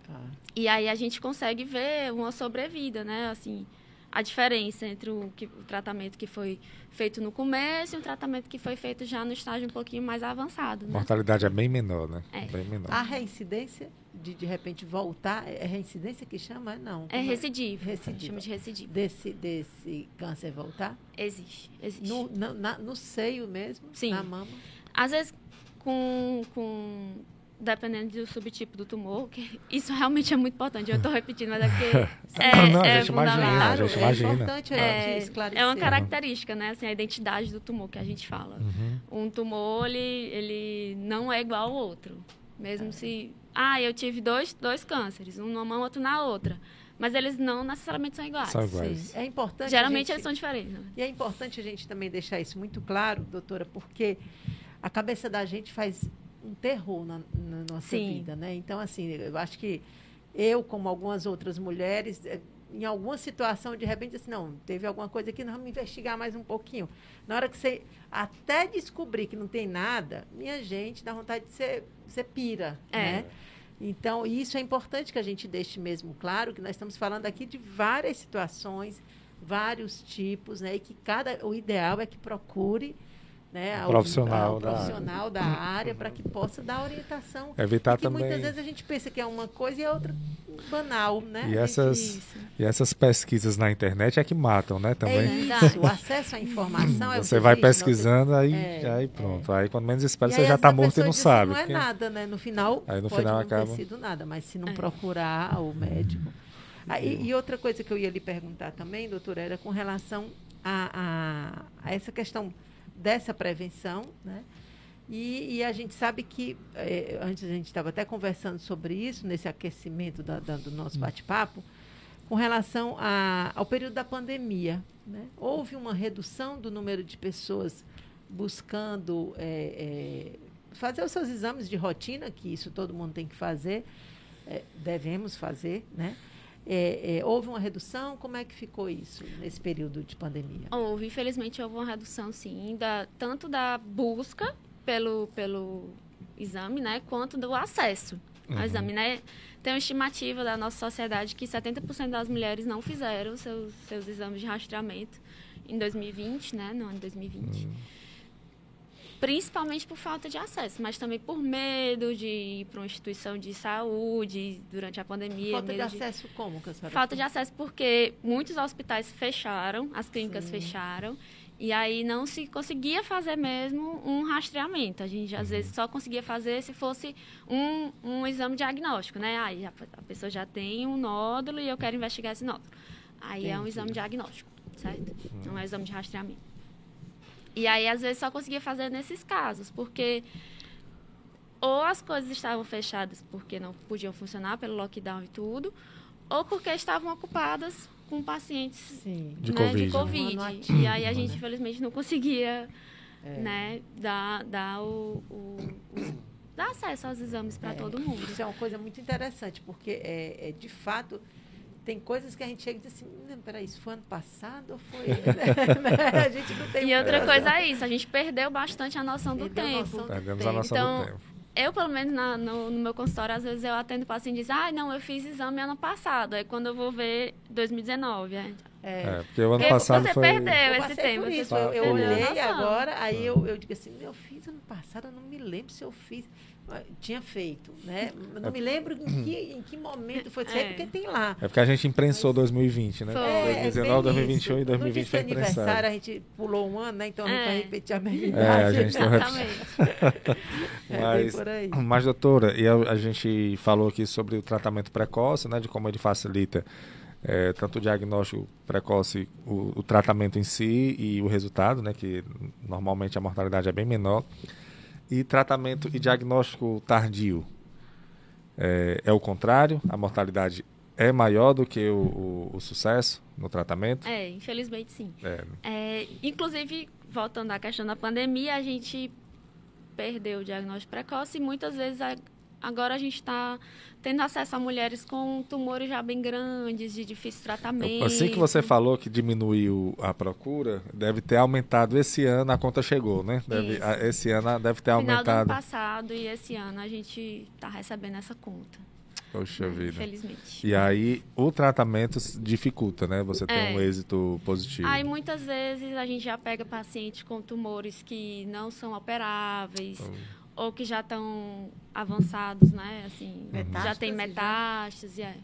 Tá. E aí a gente consegue ver uma sobrevida, né? Assim, a diferença entre o, que, o tratamento que foi feito no começo e um tratamento que foi feito já no estágio um pouquinho mais avançado. Né? Mortalidade é bem menor, né? É. Bem menor. A reincidência de de repente voltar, é reincidência que chama? Não. É recidivo. Recidivo. Chama de recidivo. Desse, desse câncer voltar? Existe, existe. No, na, na, no seio mesmo? Sim. Na mama? Às vezes com, com dependendo do subtipo do tumor, que isso realmente é muito importante. Eu estou repetindo, mas é porque é, não, é a gente imagina, a gente imagina. É importante é, esclarecer. É uma característica, né? Assim, a identidade do tumor que a gente fala. Uhum. Um tumor, ele, ele não é igual ao outro. Mesmo é. se... Ah, eu tive dois, dois cânceres, um numa mão, outro na outra. Mas eles não necessariamente são iguais. São iguais. É importante Geralmente gente, eles são diferentes. Né? E é importante a gente também deixar isso muito claro, doutora, porque a cabeça da gente faz um terror na, na nossa Sim. vida, né? Então, assim, eu acho que eu, como algumas outras mulheres, eh, em alguma situação, de repente, assim, não, teve alguma coisa aqui, nós vamos investigar mais um pouquinho. Na hora que você até descobrir que não tem nada, minha gente, dá vontade de ser, ser pira, é. né? Então, isso é importante que a gente deixe mesmo claro, que nós estamos falando aqui de várias situações, vários tipos, né? E que cada, o ideal é que procure né, profissional, da, profissional da área para que possa dar orientação. Evitar Porque também. Muitas vezes a gente pensa que é uma coisa e é outra banal, né? E essas, e essas pesquisas na internet é que matam, né? Também. É isso, o acesso à informação é Você vai pesquisando, aí, é, aí pronto. É. Aí quando menos espera, você já está morto e não sabe. Não é nada, né? No final, aí no pode final não acaba... ter sido nada, mas se não é. procurar o médico. Ah, e, e, outra coisa que eu ia lhe perguntar também, doutora, era com relação a, a, a essa questão dessa prevenção, né? E, e, a gente sabe que, eh, antes a gente estava até conversando sobre isso, nesse aquecimento da, da, do nosso hum. bate-papo, com relação a, ao período da pandemia. Né? Houve uma redução do número de pessoas buscando eh, eh, fazer os seus exames de rotina, que isso todo mundo tem que fazer, devemos fazer, né? É, é, houve uma redução? Como é que ficou isso nesse período de pandemia? Houve, infelizmente houve uma redução, sim, da, tanto da busca pelo, pelo exame, né, quanto do acesso uhum. ao exame, né? Tem uma estimativa da nossa sociedade que 70% das mulheres não fizeram seus, seus exames de rastreamento em 2020, né, no ano 2020. Uhum principalmente por falta de acesso, mas também por medo de ir para uma instituição de saúde durante a pandemia. Falta de acesso de... como, que a Falta de acesso porque muitos hospitais fecharam, as clínicas Sim. fecharam, e aí não se conseguia fazer mesmo um rastreamento. A gente, às uhum. vezes, só conseguia fazer se fosse um, um exame diagnóstico, né? Aí a, a pessoa já tem um nódulo e eu quero investigar esse nódulo. Aí Entendi. é um exame diagnóstico, certo? Uhum. Não é um exame de rastreamento. E aí, às vezes, só conseguia fazer nesses casos, porque ou as coisas estavam fechadas porque não podiam funcionar pelo lockdown e tudo, ou porque estavam ocupadas com pacientes Sim. de né, Covid. De COVID. Né? E aí a gente, infelizmente, não conseguia é. né, dar, dar, o, o, o, dar acesso aos exames para é. todo mundo. Isso é uma coisa muito interessante, porque, é, é de fato tem coisas que a gente chega e diz assim, não, peraí, isso foi ano passado ou foi... a gente não tem E outra coisa é isso, a gente perdeu bastante a noção perdeu do tempo. Noção Perdemos do a noção então, do tempo. Eu, pelo menos na, no, no, meu consultório, às vezes eu atendo paciente e diz, ah, não, eu fiz exame ano passado. Aí quando eu vou ver 2019. É, é porque o ano passado você foi... perdeu eu esse tempo. Isso, eu, eu olhei agora, aí eu, eu digo assim, eu fiz ano passado, eu não me lembro se eu fiz tinha feito, né? Não é. me lembro em que, em que momento foi, é. porque tem lá. É porque a gente imprensou 2020, né? Foi. 2019, 2021 e 2020 foi aniversário, a gente pulou um ano, né? Então a gente vai repetir a mesma idade. É, a gente Exatamente. mas, é mas, doutora, e a, a, gente falou aqui sobre o tratamento precoce, né? De como ele facilita é, tanto o diagnóstico precoce, o, o tratamento em si e o resultado, né? Que normalmente a mortalidade é bem menor. E tratamento e diagnóstico tardio? É, é o contrário? A mortalidade é maior do que o, o, o sucesso no tratamento? É, infelizmente sim. É. É, inclusive, voltando à questão da pandemia, a gente perdeu o diagnóstico precoce e muitas vezes a, agora a gente está tendo acesso a mulheres com tumores já bem grandes, de difícil tratamento. Assim que você falou que diminuiu a procura, deve ter aumentado esse ano, a conta chegou, né? Deve, esse ano deve ter No final do ano aumentado. passado e esse ano a gente está recebendo essa conta. Poxa né, vida. Infelizmente. E aí o tratamento dificulta, né? Você tem É. um êxito positivo. Aí muitas vezes a gente já pega pacientes com tumores que não são operáveis Então, ou que já estão avançados, né? Assim, já Metástase, tem já. metástase, é.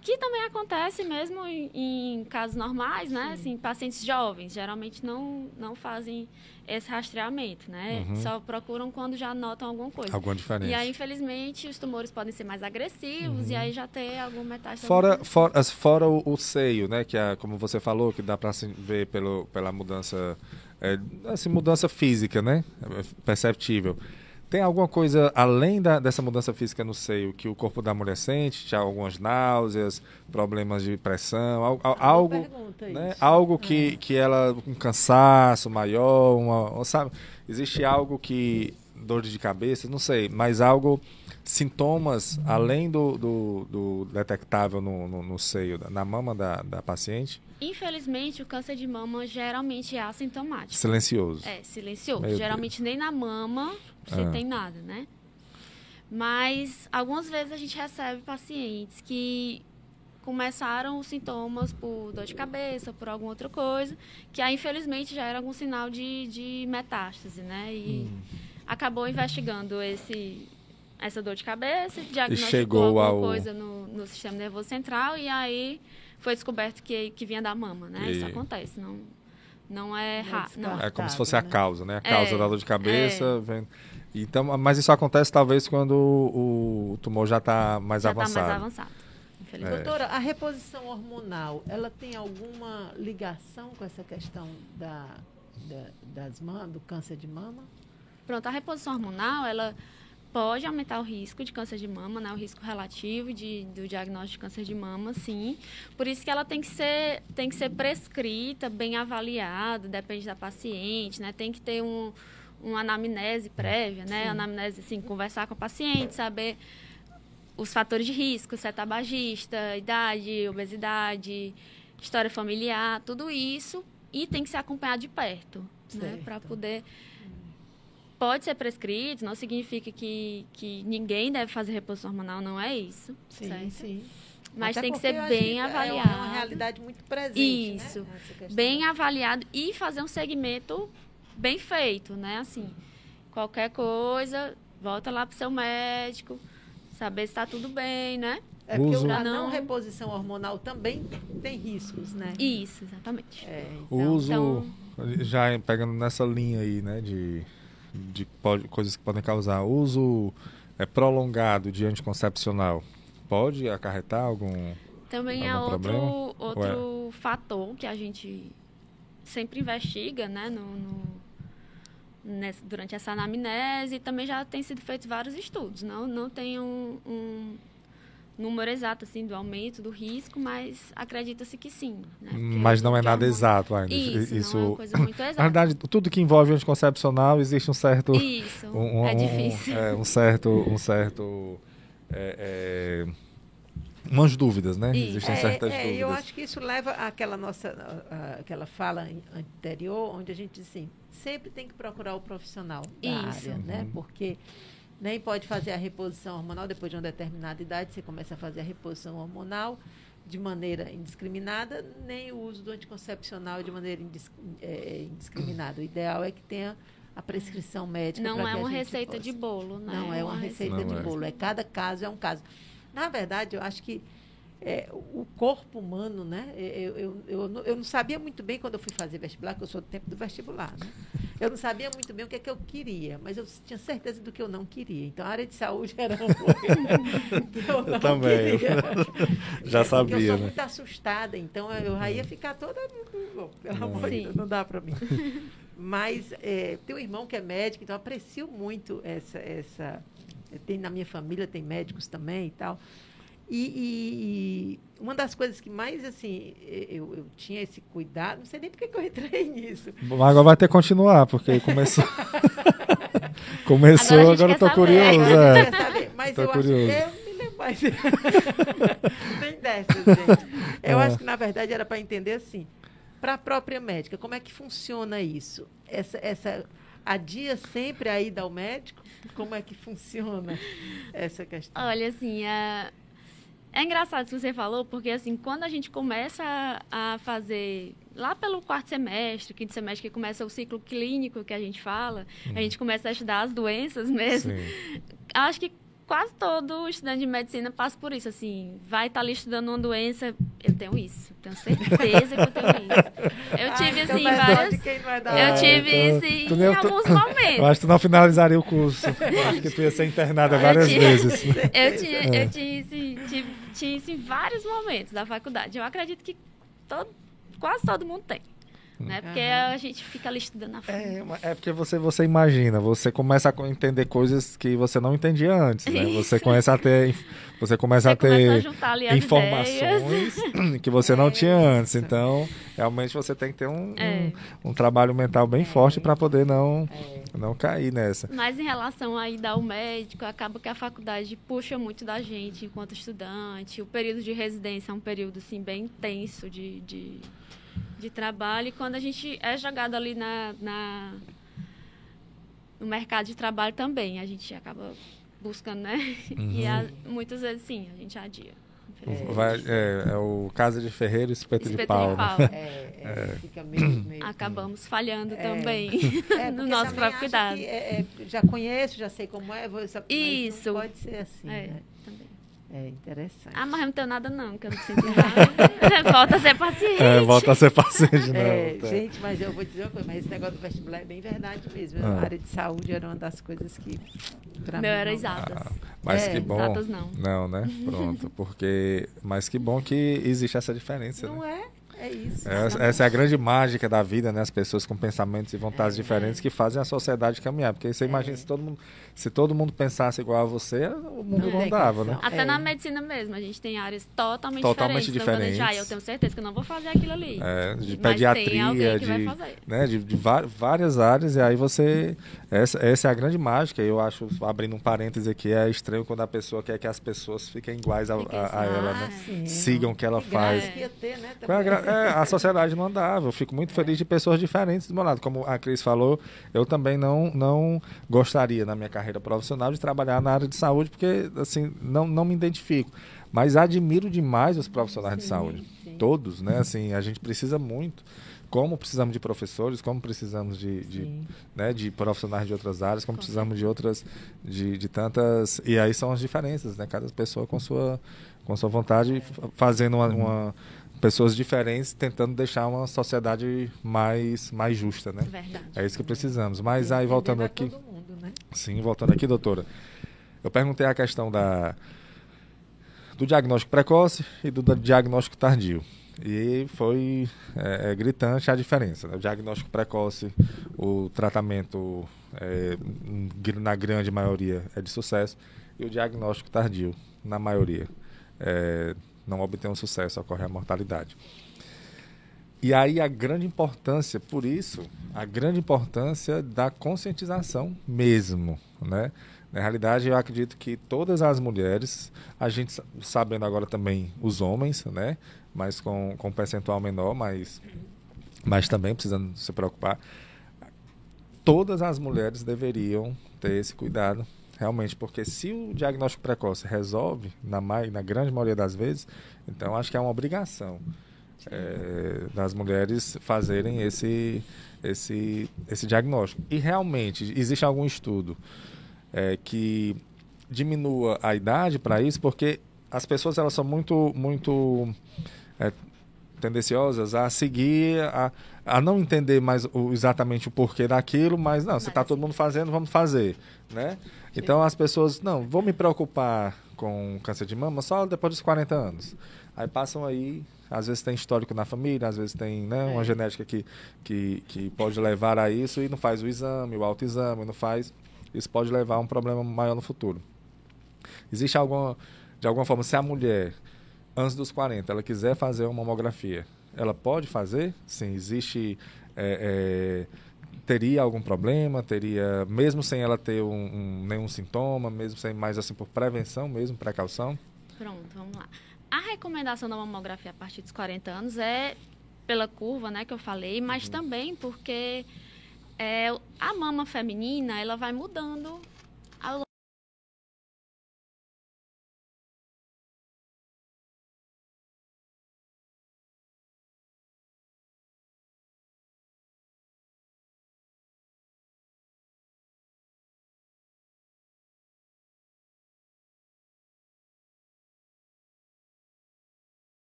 Que também acontece mesmo em, em casos normais, né? Assim, pacientes jovens geralmente não, não fazem esse rastreamento, né? Uhum. Só procuram quando já notam alguma coisa. Alguma diferença. E aí, infelizmente, os tumores podem ser mais agressivos e aí já ter alguma metástase. Uhum. Fora, fora, fora o, o seio, né? Que é, como você falou, que dá para ver pelo, pela mudança, é, assim, mudança física, né? É Perceptível. Tem alguma coisa além da, dessa mudança física no seio que o corpo da mulher sente? Já algumas náuseas, problemas de pressão, al- al- algo, né? Algo que, que ela um cansaço maior, uma, sabe? Existe algo que dores de cabeça, não sei, mas algo sintomas além do, do, do detectável no, no, no seio, na mama da, da paciente, Infelizmente, o câncer de mama geralmente é assintomático. silencioso. É, silencioso. Meu Geralmente nem na mama você Ah. tem nada, né? Mas algumas vezes a gente recebe pacientes que começaram os sintomas por dor de cabeça, por alguma outra coisa, que aí infelizmente já era algum sinal de, de metástase, né? E Hum. acabou investigando esse essa dor de cabeça, diagnosticou chegou alguma ao- coisa no, no sistema nervoso central e aí foi descoberto que, que vinha da mama, né? Isso E- acontece, não, não é é raro. Não. É como se fosse a né? causa, né? A causa É, da dor de cabeça. vem- Então, mas isso acontece talvez quando o, o tumor já está mais já avançado. está mais avançado. Infelizmente. Doutora, a reposição hormonal, ela tem alguma ligação com essa questão da, da- das mamas, do câncer de mama? Pronto, a reposição hormonal, ela pode aumentar o risco de câncer de mama, né? O risco relativo de, do diagnóstico de câncer de mama, sim. Por isso que ela tem que ser, tem que ser prescrita, bem avaliada, depende da paciente, né? Tem que ter um, uma anamnese prévia, né? Sim. Anamnese, assim, conversar com a paciente, saber os fatores de risco, se é tabagista, idade, obesidade, história familiar, tudo isso. E tem que ser acompanhado de perto, né? Certo. Para poder pode ser prescrito, não significa que, que ninguém deve fazer reposição hormonal, não é isso. Sim, certo? sim. Mas Até tem que ser bem que É uma avaliado. realidade muito presente, Isso. né? essa questão Bem avaliado e fazer um segmento bem feito, né? Assim, qualquer coisa, volta lá pro seu médico, saber se está tudo bem, né? É porque Uso- a Não- reposição hormonal também tem riscos, né? Isso, exatamente. É, O então, uso, então- já pegando nessa linha aí, né, de, de pode- coisas que podem causar, o uso é, prolongado de anticoncepcional pode acarretar algum... Também é Algum outro, problema? outro fator que a gente sempre investiga, né, no, no- nessa- durante essa anamnese e também já tem sido feitos vários estudos. Não, não tem um, um número exato assim do aumento do risco, mas acredita-se que sim. né, porque Mas não é o nada hormônio- exato ainda. Isso, é uma coisa muito Na exata. verdade, tudo que envolve anticoncepcional existe um certo... Isso, um, um- é um- difícil. é, um certo... Um certo é, é, umas dúvidas, né? Isso. Existem é, certas é, dúvidas. eu acho que isso leva àquela nossa, aquela fala anterior, onde a gente diz assim, sempre tem que procurar o profissional da Isso. área, né? Uhum. Porque nem pode fazer a reposição hormonal depois de uma determinada idade, você começa a fazer a reposição hormonal de maneira indiscriminada, nem o uso do anticoncepcional de maneira indis- é, indiscriminada. O ideal é que tenha a prescrição médica. Não é uma receita possa. de bolo, né? Não é uma receita Não de é. bolo, é cada caso é um caso. Na verdade, eu acho que é, o corpo humano, né? Eu, eu, eu, não- eu não sabia muito bem quando eu fui fazer vestibular, que eu sou do tempo do vestibular, né? Eu não sabia muito bem o que é que eu queria, mas eu tinha certeza do que eu não queria. Então, a área de saúde era uma que eu não também. queria. Já É, porque sabia, eu sou né? muito assustada, então eu já ia ficar toda... Bom, pelo amor de. Deus, não dá para mim. Mas é, teu irmão que é médico, então aprecio muito essa, essa. Tem na minha família tem médicos também e tal. E, e, e, uma das coisas que mais, assim, eu, eu tinha esse cuidado, não sei nem porque que eu entrei nisso. Mas agora vai ter que continuar, porque começou. começou, agora, agora eu tô curioso. É. Mas tô eu curioso. acho que eu me lembro mais. nem dessa, gente. Eu é. acho que, na verdade, era para entender assim. Para a própria médica, como é que funciona isso? Essa, essa adia sempre a ida ao médico? Como é que funciona essa questão? Olha, assim, a é engraçado isso que você falou, porque assim, quando a gente começa a fazer lá pelo quarto semestre, quinto semestre, que começa o ciclo clínico que a gente fala, hum. a gente começa a estudar as doenças mesmo. Sim. Acho que quase todo estudante de medicina passa por isso, assim, vai estar tá ali estudando uma doença, eu tenho isso, tenho certeza que eu tenho isso. Eu tive, então assim, várias... Eu tive isso em, alguns momentos. Eu acho que tu não finalizaria o curso. Eu acho que tu ia ser internada várias vezes. Eu tinha, é. eu tinha isso, tive, tinha isso em vários momentos da faculdade. Eu acredito que todo, quase todo mundo tem. Né? Porque uhum. a gente fica ali estudando a fundo. É, é porque você, você imagina, você começa a entender coisas que você não entendia antes, né? Você começa a ter, você começa você a ter a informações que você não tinha antes. Então, realmente você tem que ter um, é. um, um, trabalho mental bem é. forte para poder não, é. não cair nessa. Mas em relação a ir ao médico, acaba que a faculdade puxa muito da gente enquanto estudante. O período de residência é um período assim, bem intenso de, de de trabalho. E quando a gente é jogado ali na, na, no mercado de trabalho também, a gente acaba buscando, né? Uhum. E a, muitas vezes, sim, a gente adia. Vai, é, é, o Casa de Ferreiro e Espeto, Espeto de Pau. De pau. Né? É, é, fica meio, meio Acabamos meio... falhando é. também no nosso próprio cuidado. É, já conheço, já sei como é. Vou, Isso. pode ser assim, né? Também. É interessante. Ah, mas eu não tenho nada não, que eu não sinto nada. volta a ser paciente. É, volta a ser paciente, não. É, gente, mas eu vou dizer uma coisa, mas esse negócio do vestibular é bem verdade mesmo. Ah. A área de saúde era uma das coisas que, pra Meu mim, era exatas. Ah, mas é, que bom. Exatas não. Não, né? Pronto, porque... Mas que bom que existe essa diferença, Não né? é? É isso. essa é a grande mágica da vida, né? As pessoas com pensamentos e vontades é, diferentes que fazem a sociedade caminhar. Porque você é. imagina se todo mundo se todo mundo pensasse igual a você, o mundo não, não dava, né? Até é. na medicina mesmo, a gente tem áreas totalmente, totalmente diferentes. diferentes. Já, eu tenho certeza que eu não vou fazer aquilo ali. É, de pediatria, de, né, de, de, várias áreas, e aí você. Essa, essa é a grande mágica. Eu acho, abrindo um parêntese aqui, é estranho quando a pessoa quer que as pessoas fiquem iguais a, a, a ela, né? Sim. Sigam o que ela faz. É. Ter, né, é, a sociedade não andava. Eu fico muito feliz de pessoas diferentes do meu lado. Como a Cris falou, eu também não, não gostaria na minha carreira carreira profissional de trabalhar na área de saúde, porque assim, não, não me identifico. Mas admiro demais os profissionais sim, de saúde. Sim. Todos, né? Assim, a gente precisa muito. Como precisamos de professores, como precisamos de, de, né, de profissionais de outras áreas, como com precisamos de outras, de, de tantas. E aí são as diferenças, né? Cada pessoa com sua, com sua vontade, fazendo uma, uma pessoas diferentes tentando deixar uma sociedade mais mais justa, né? Verdade. É isso que precisamos. Mas aí voltando aqui, né? Sim, voltando aqui, doutora. Eu perguntei a questão da, do diagnóstico precoce e do diagnóstico tardio. E foi é, é, gritante a diferença. Né? O diagnóstico precoce, o tratamento, é, na grande maioria, é de sucesso. E o diagnóstico tardio, na maioria, é, não obtém um sucesso, ocorre a mortalidade. E aí a grande importância, por isso, a grande importância da conscientização mesmo, né? Na realidade, eu acredito que todas as mulheres, a gente sabendo agora também os homens, né? Mas com, com um percentual menor, mas, mas também precisando se preocupar. Todas as mulheres deveriam ter esse cuidado, realmente, porque se o diagnóstico precoce resolve, na, na grande maioria das vezes, então acho que é uma obrigação é, das mulheres fazerem esse, esse, esse diagnóstico. E realmente, existe algum estudo é, que diminua a idade para isso, porque as pessoas elas são muito, muito é, tendenciosas a seguir, a, a não entender mais o, exatamente o porquê daquilo, mas não, se está todo mundo fazendo, vamos fazer, né? Então as pessoas, não, vou me preocupar com câncer de mama só depois dos 40 anos. Aí passam aí, às vezes tem histórico na família, às vezes tem né, uma é. genética que, que, que pode levar a isso e não faz o exame, o autoexame, não faz. Isso pode levar a um problema maior no futuro. Existe alguma, de alguma forma, se a mulher, antes dos 40, ela quiser fazer uma mamografia, ela pode fazer? Sim, existe. É, é, teria algum problema? Teria, mesmo sem ela ter um, um, nenhum sintoma, mesmo sem mais assim por prevenção, mesmo precaução? Pronto, vamos lá. A recomendação da mamografia a partir dos 40 anos é pela curva, né, que eu falei, mas uhum. também porque é, a mama feminina ela vai mudando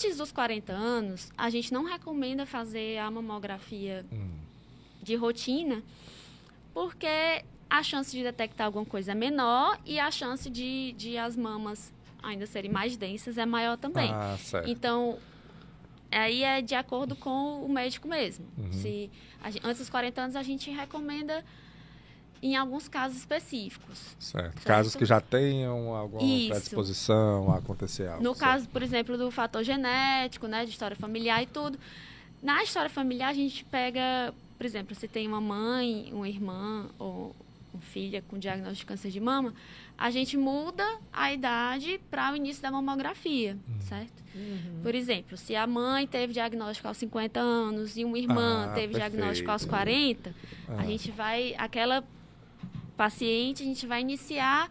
antes dos 40 anos, a gente não recomenda fazer a mamografia hum. de rotina, porque a chance de detectar alguma coisa é menor e a chance de, de as mamas ainda serem mais densas é maior também. Ah, certo. Então, aí é de acordo com o médico mesmo. Uhum. Se antes dos 40 anos a gente recomenda em alguns casos específicos. Certo. certo? Casos que já tenham alguma Isso. predisposição a acontecer algo. No certo. caso, por exemplo, do fator genético, né, de história familiar e tudo. Na história familiar, a gente pega, por exemplo, se tem uma mãe, uma irmã ou uma filha com diagnóstico de câncer de mama, a gente muda a idade para o início da mamografia, uhum. certo? Uhum. Por exemplo, se a mãe teve diagnóstico aos 50 anos e uma irmã ah, teve perfeito. diagnóstico aos 40, ah. a gente vai aquela paciente, a gente vai iniciar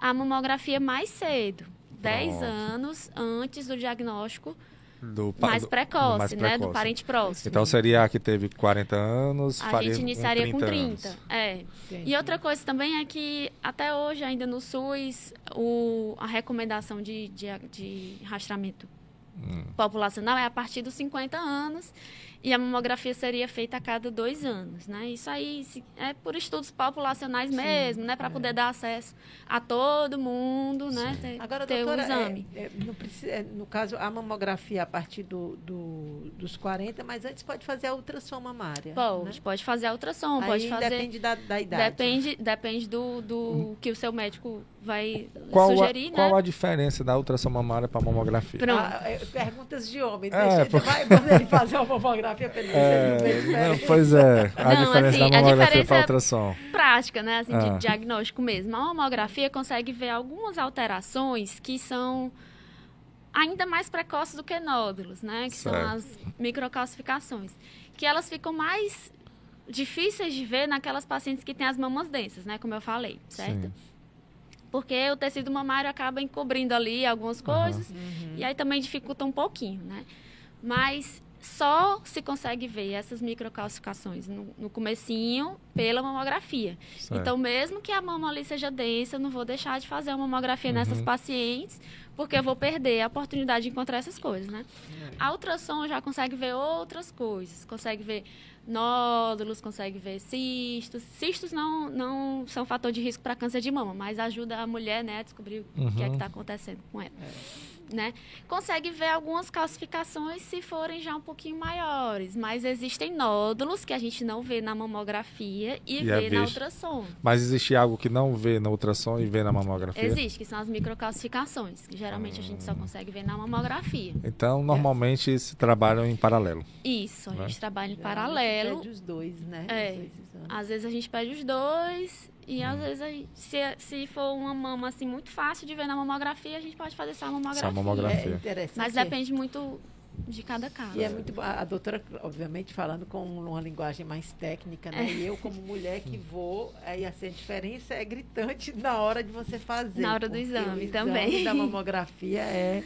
a mamografia mais cedo, 10 anos antes do diagnóstico do, mais, do, precoce, mais precoce, né? Do parente próximo. Então seria a que teve 40 anos, a gente iniciaria com 30. Com 30 é. E outra coisa também é que até hoje, ainda no SUS, o, a recomendação de, de, de rastreamento hum. populacional é a partir dos 50 anos e a mamografia seria feita a cada dois anos, né? Isso aí é por estudos populacionais Sim, mesmo, né? Para é. poder dar acesso a todo mundo, né? Sim. né? Ter, Agora, ter doutora, o exame. É, é, precisa, é, no caso, a mamografia a partir do, do, dos 40, mas antes pode fazer a ultrassom mamária. Pode, né? pode fazer a ultrassom, aí pode fazer... depende da, da idade. Depende, depende do, do hum. que o seu médico vai qual sugerir, a, né? Qual a diferença da ultrassom mamária para mamografia? Ah, é, perguntas de homem. É, Deixa, porque... vai ele fazer uma mamografia para ele é, não, Pois é, a não, diferença assim, da mamografia para ultrassom. Prática, né? Assim, ah. de diagnóstico mesmo. A mamografia consegue ver algumas alterações que são ainda mais precoces do que nódulos, né? Que certo. são as microcalcificações. Que elas ficam mais difíceis de ver naquelas pacientes que têm as mamas densas, né? Como eu falei, certo? Sim porque o tecido mamário acaba encobrindo ali algumas coisas uhum. e aí também dificulta um pouquinho, né? Mas só se consegue ver essas microcalcificações no, no comecinho pela mamografia. Certo. Então, mesmo que a mama ali seja densa, eu não vou deixar de fazer uma mamografia uhum. nessas pacientes, porque eu vou perder a oportunidade de encontrar essas coisas, né? A ultrassom já consegue ver outras coisas, consegue ver nódulos, consegue ver cistos. Cistos não, não são fator de risco para câncer de mama, mas ajuda a mulher né, a descobrir uhum. o que é que está uhum. acontecendo com ela. É né? Consegue ver algumas calcificações se forem já um pouquinho maiores, mas existem nódulos que a gente não vê na mamografia e, e vê é na ultrassom. Mas existe algo que não vê na ultrassom e vê na mamografia? Existe, que são as microcalcificações, que geralmente hum. a gente só consegue ver na mamografia. Então, normalmente é. se trabalham em paralelo. Isso, a né? gente trabalha em paralelo. Pede os dois, né? É. Às vezes a gente pede os dois e às vezes, aí, se, se for uma mama assim muito fácil de ver na mamografia, a gente pode fazer só a mamografia. Só a mamografia. É Mas depende muito de cada caso. E é muito a doutora, obviamente, falando com uma linguagem mais técnica, né? É. E eu, como mulher que vou, aí assim, a diferença é gritante na hora de você fazer. Na hora do exame, exame também. da mamografia é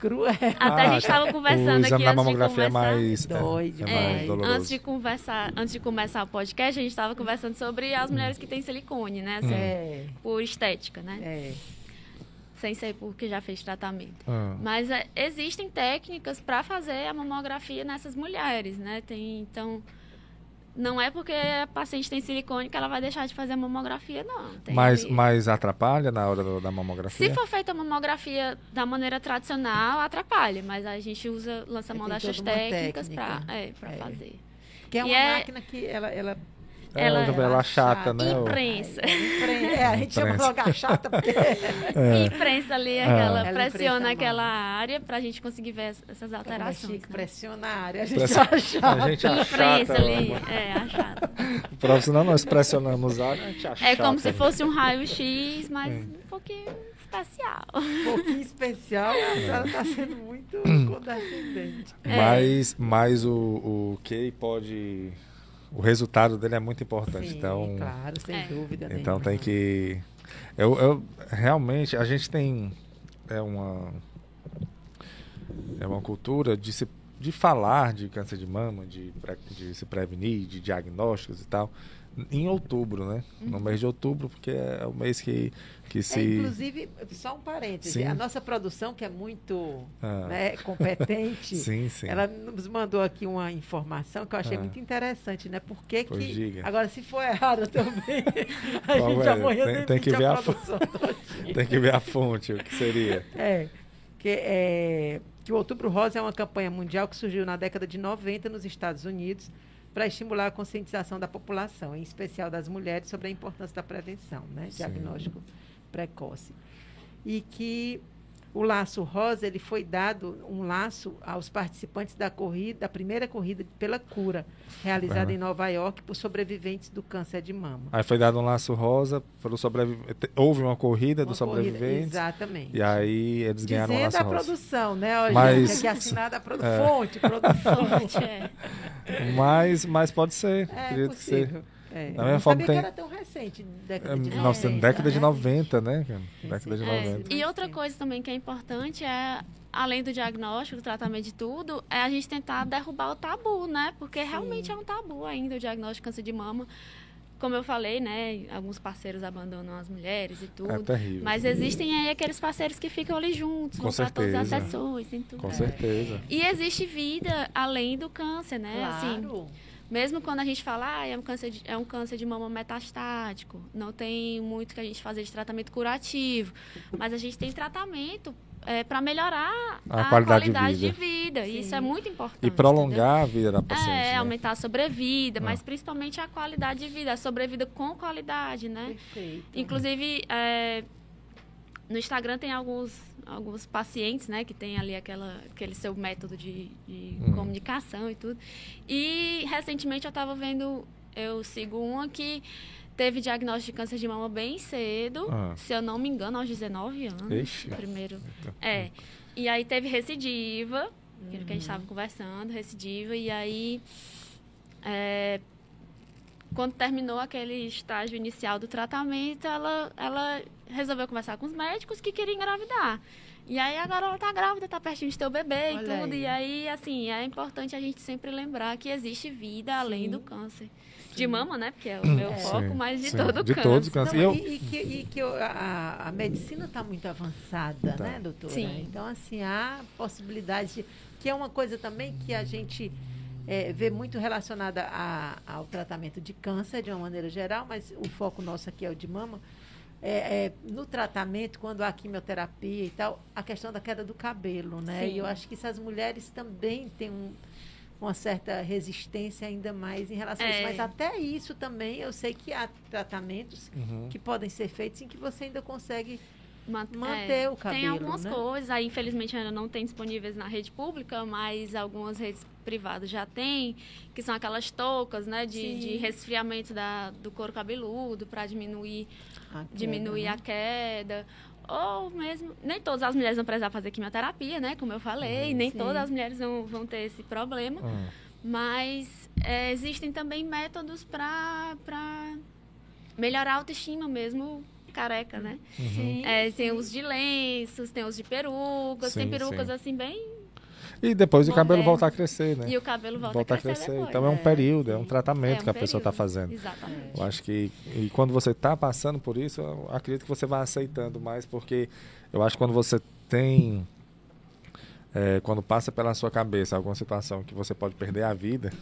cruel. Até ah, a gente estava conversando aqui antes de conversar. É mais, Dói é, é mais doloroso. Antes de conversar, antes de começar o podcast, a gente estava conversando sobre as mulheres que têm silicone, né? Assim, é. Por estética, né? É. sem ser porque já fez tratamento. Ah. Mas é, existem técnicas para fazer a mamografia nessas mulheres, né? Tem, então, não é porque a paciente tem silicone que ela vai deixar de fazer a mamografia, não. Tem Mas, ali- mas atrapalha na hora do- da mamografia? Se for feita a mamografia da maneira tradicional, atrapalha, mas a gente usa, lança mão Tem dessas técnicas para é, pra É. fazer. Que é E uma é- máquina que ela, ela É, ela- ela, ela chata, chata, né? Imprensa. Impren- É, a gente chama Imprensa. logo a chata porque Imprensa ali, aquela, Ela pressiona imprensa a aquela área para a gente conseguir ver es- essas é alterações. chique, né? pressiona a área, a gente Pressiona- acha A gente. Imprensa ali, é, a chata. O profissional nós pressionamos a área, a gente É achata. como se fosse um raio-x, mas um pouquinho especial. um pouquinho especial, a senhora está sendo muito condescendente. É. Mas, mas o, o QI pode... O resultado dele é muito importante. Sim, então, claro, sem É. dúvida então nenhuma. tem que... Eu, eu, realmente, a gente tem... É uma... É uma cultura de se de falar de câncer de mama, de, de se prevenir, de diagnósticos e tal, em outubro, né? No mês de outubro, porque é o mês que, que É, se... inclusive, só um parêntese, Sim. a nossa produção, que é muito Ah. né, competente, Sim, sim. ela nos mandou aqui uma informação que eu achei Ah. muito interessante, né? Por que que... diga. Agora, se for errado também, a Qual gente é? amanhã Tem- demite tem que ver a produção. Tem que ver a fonte, o que seria. É, que, é, que o Outubro Rosa é uma campanha mundial que surgiu na década de 90 nos Estados Unidos para estimular a conscientização da população, em especial das mulheres, sobre a importância da prevenção, né? Sim. Diagnóstico precoce. E que o laço rosa ele foi dado um laço aos participantes da corrida, da primeira corrida pela cura, realizada em Nova York por sobreviventes do câncer de mama. Aí foi dado um laço rosa para o sobrevivente. Houve uma corrida Uma dos sobreviventes. Exatamente. E aí eles ganharam um Dizendo laço a rosa. produção, né? Ó, Mas- gente, aqui assinada a produ... É. fonte, produção. É. Mas, mas pode ser. É possível. É. Da mesma não forma sabia tem- que era tão recente, década de É, 90. Nossa, década de né? 90, né? Sim, Década de sim. É, 90. E outra coisa também que é importante é, além do diagnóstico, do tratamento de tudo, é a gente tentar derrubar o tabu, né? Porque realmente é um tabu ainda o diagnóstico de câncer de mama. Como eu falei, né? Alguns parceiros abandonam as mulheres e tudo. É terrível. Mas existem aí aqueles parceiros que ficam ali juntos, Com vão para todas as certeza. sessões, tem tudo. Com certeza. E existe vida além do câncer, né? Assim, Claro. Mesmo quando a gente fala, ah, é um câncer de, é um câncer de mama metastático, não tem muito que a gente fazer de tratamento curativo, mas a gente tem tratamento para melhorar A a, qualidade qualidade, de de vida. E isso é muito importante. E prolongar a vida da paciente. entendeu? É, né? aumentar a sobrevida, Ah. mas principalmente a qualidade de vida, a sobrevida com qualidade, né? Perfeito. Inclusive, é, no Instagram tem alguns, alguns pacientes, né, que tem ali aquela, aquele seu método de, de Hum. comunicação e tudo. E recentemente eu estava vendo, eu sigo uma que teve diagnóstico de câncer de mama bem cedo, Ah. se eu não me engano, aos 19 anos. Ixi. Primeiro. É. E aí teve recidiva, que era o que a gente estava conversando, recidiva, e aí. é, quando terminou aquele estágio inicial do tratamento, ela, ela resolveu conversar com os médicos que queriam engravidar. E aí agora ela tá grávida, tá pertinho de ter o bebê Olha e tudo. aí. E aí, assim, é importante a gente sempre lembrar que existe vida além Sim. do câncer. De mama, né? Porque é o meu É. foco, Sim, mas de sim. todo o De câncer. todos os câncer. Não, E eu- e, e que, e que a, a medicina está muito avançada, Tá. né, doutora? Sim. Então, assim, há possibilidades de. Que é uma coisa também que a gente é, vê muito relacionada a- ao tratamento de câncer, de uma maneira geral, mas o foco nosso aqui é o de mama. É, é, no tratamento, quando há quimioterapia e tal, a questão da queda do cabelo, né? Sim. E eu acho que essas mulheres também têm um- uma certa resistência ainda mais em relação a isso. É. Mas até isso também, eu sei que há tratamentos Uhum. que podem ser feitos em que você ainda consegue Man- Manter o Tem cabelo, algumas né? coisas, aí infelizmente ainda não tem disponíveis na rede pública, mas algumas redes privadas já tem, que são aquelas toucas, né, de, de resfriamento da, do couro cabeludo para diminuir, a diminuir queda, a queda. Ou mesmo, nem todas as mulheres vão precisar fazer quimioterapia, né, como eu falei, nem Sim. todas as mulheres vão, vão ter esse problema. Hum. Mas é, existem também métodos para melhorar a autoestima mesmo careca, né? Sim, É, tem sim. os de lenços, tem os de perucas, tem Sim, perucas sim. assim bem. E depois o cabelo volta a crescer, né? E o cabelo volta, volta a crescer. Crescer. Então é um período, é um tratamento é um que a pessoa está fazendo. Exatamente. Eu acho que e quando você está passando por isso, eu acredito que você vai aceitando mais, porque eu acho que quando você tem é, quando passa pela sua cabeça alguma situação que você pode perder a vida,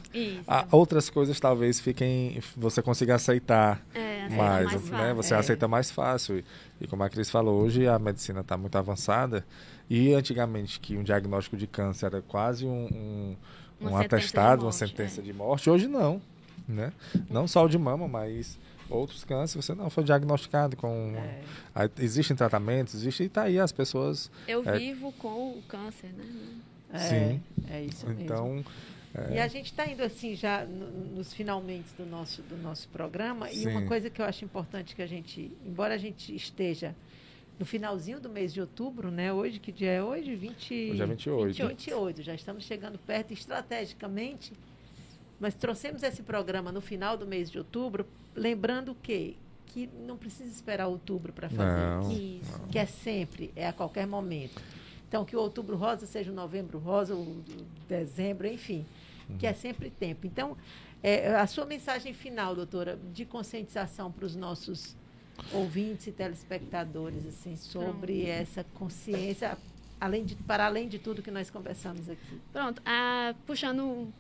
a, outras coisas talvez fiquem, você consiga aceitar é, mais, mais né? Você é. aceita mais fácil. E, como a Cris falou, hoje a medicina está muito avançada e antigamente que um diagnóstico de câncer era quase um, um, um atestado, morte, uma sentença é. de morte, hoje não, né? Não só o de mama, mas outros cânceres, você não foi diagnosticado com. É. Aí, existem tratamentos, existe, e está aí as pessoas. Eu é, vivo com o câncer, né? É, Sim. É isso mesmo. Então. É. E a gente está indo assim já no, nos finalmente do nosso, do nosso programa. Sim. E uma coisa que eu acho importante que a gente, embora a gente esteja no finalzinho do mês de outubro, né? Hoje, que dia é hoje? 20, hoje é 28. 28, 28. Já estamos chegando perto. Estrategicamente, nós trouxemos esse programa no final do mês de outubro, lembrando que que não precisa esperar outubro para fazer não, isso, não. que é sempre, é a qualquer momento. Então, que o outubro rosa seja o novembro rosa, o dezembro, enfim. Que é sempre tempo. Então, é, a sua mensagem final, doutora, de conscientização para os nossos ouvintes e telespectadores, assim, sobre Pronto. essa consciência, além de, para além de tudo que nós conversamos aqui. Pronto, ah, puxando um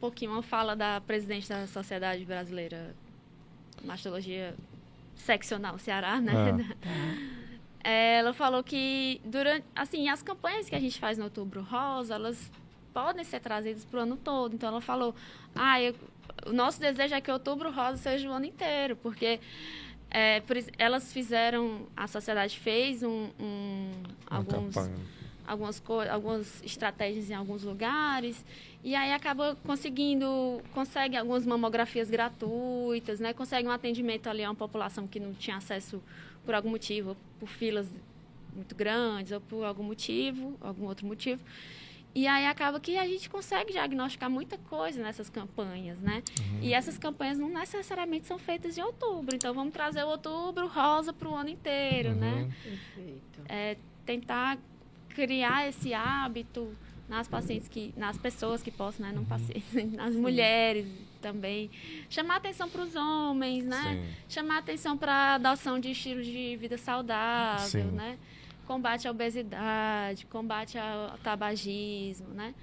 pouquinho uma fala da presidente da Sociedade Brasileira de Mastologia Seccional Ceará, né? Ah. Ela falou que durante, assim, as campanhas que a gente faz no Outubro Rosa, elas podem ser trazidas para o ano todo. Então ela falou, ah, eu, o nosso desejo é que Outubro Rosa seja o ano inteiro, porque é, por, elas fizeram, a sociedade fez um, um alguns campanha algumas, algumas estratégias em alguns lugares e aí acaba conseguindo, consegue algumas mamografias gratuitas, né? Consegue um atendimento ali a uma população que não tinha acesso por algum motivo, por filas muito grandes ou por algum motivo, algum outro motivo. E aí acaba que a gente consegue diagnosticar muita coisa nessas campanhas, né? Uhum. E essas campanhas não necessariamente são feitas em outubro. Então vamos trazer o outubro rosa para o ano inteiro, né? uhum. né? Perfeito. É, tentar criar esse hábito nas pacientes que nas pessoas que possam né não uhum. pacientes nas Sim. mulheres também chamar atenção para os homens né Sim. chamar atenção para a adoção de estilo de vida saudável Sim. né combate à obesidade combate ao tabagismo né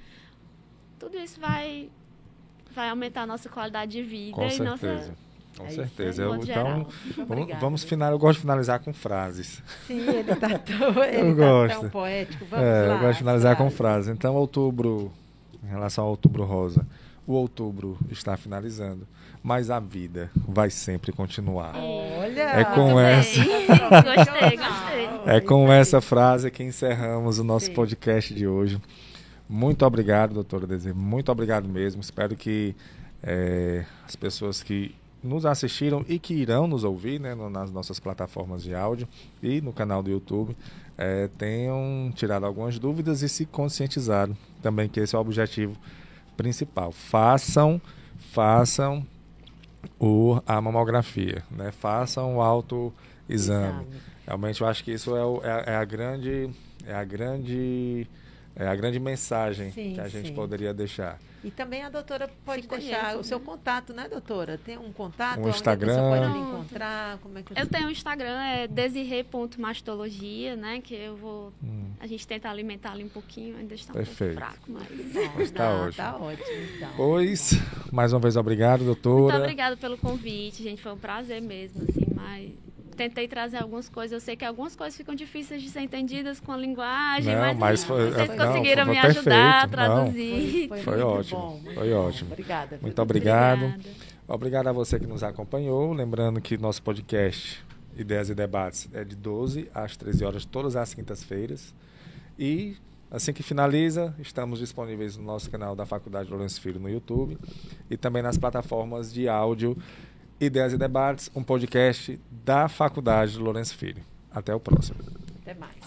tudo isso vai vai aumentar a nossa qualidade de vida Com e certeza. nossa com é certeza. Eu, então, vamos, vamos finalizar. Eu gosto de finalizar com frases. Sim, ele está tão, ele eu tá gosto. tão poético. Vamos é, lá. Eu gosto de finalizar com frases. Então, outubro, em relação ao outubro rosa, o outubro está finalizando, mas a vida vai sempre continuar. Olha, é com essa. gostei, gostei. É com essa frase que encerramos o nosso Sim. podcast de hoje. Muito obrigado, doutora Desir. Muito obrigado mesmo. Espero que é, as pessoas que nos assistiram e que irão nos ouvir né, no, nas nossas plataformas de áudio e no canal do YouTube é, tenham tirado algumas dúvidas e se conscientizaram também que esse é o objetivo principal. Façam, façam o, a mamografia, né? façam o autoexame. Exame. Realmente eu acho que isso é, o, é, é a grande é a grande é a grande mensagem sim, que a gente sim. poderia deixar. E também a doutora pode Se deixar conhece, o né? seu contato, né, doutora? Tem um contato? Um Instagram. Você pode encontrar? Como é que eu tenho um Instagram, é desirre.mastologia, né? Que eu vou. Hum. A gente tenta alimentar ali um pouquinho, ainda está um Perfeito. pouco fraco, mas. está ótimo. Está ótimo, então. Pois, mais uma vez, obrigado, doutora. Muito obrigada pelo convite, gente. Foi um prazer mesmo, assim, mas tentei trazer algumas coisas. Eu sei que algumas coisas ficam difíceis de ser entendidas com a linguagem, não, mas, mas foi, vocês não, conseguiram foi, foi me perfeito. ajudar a traduzir. Foi, foi ótimo. Bom, foi bom. ótimo. Obrigada. Muito obrigado. Obrigada. Obrigado a você que nos acompanhou. Lembrando que nosso podcast Ideias e Debates é de 12 às 13 horas, todas as quintas-feiras. E Assim que finaliza, estamos disponíveis no nosso canal da Faculdade Lourenço Filho no YouTube e também nas plataformas de áudio Ideias e Debates, um podcast da Faculdade Lourenço Filho. Até o próximo. Até mais.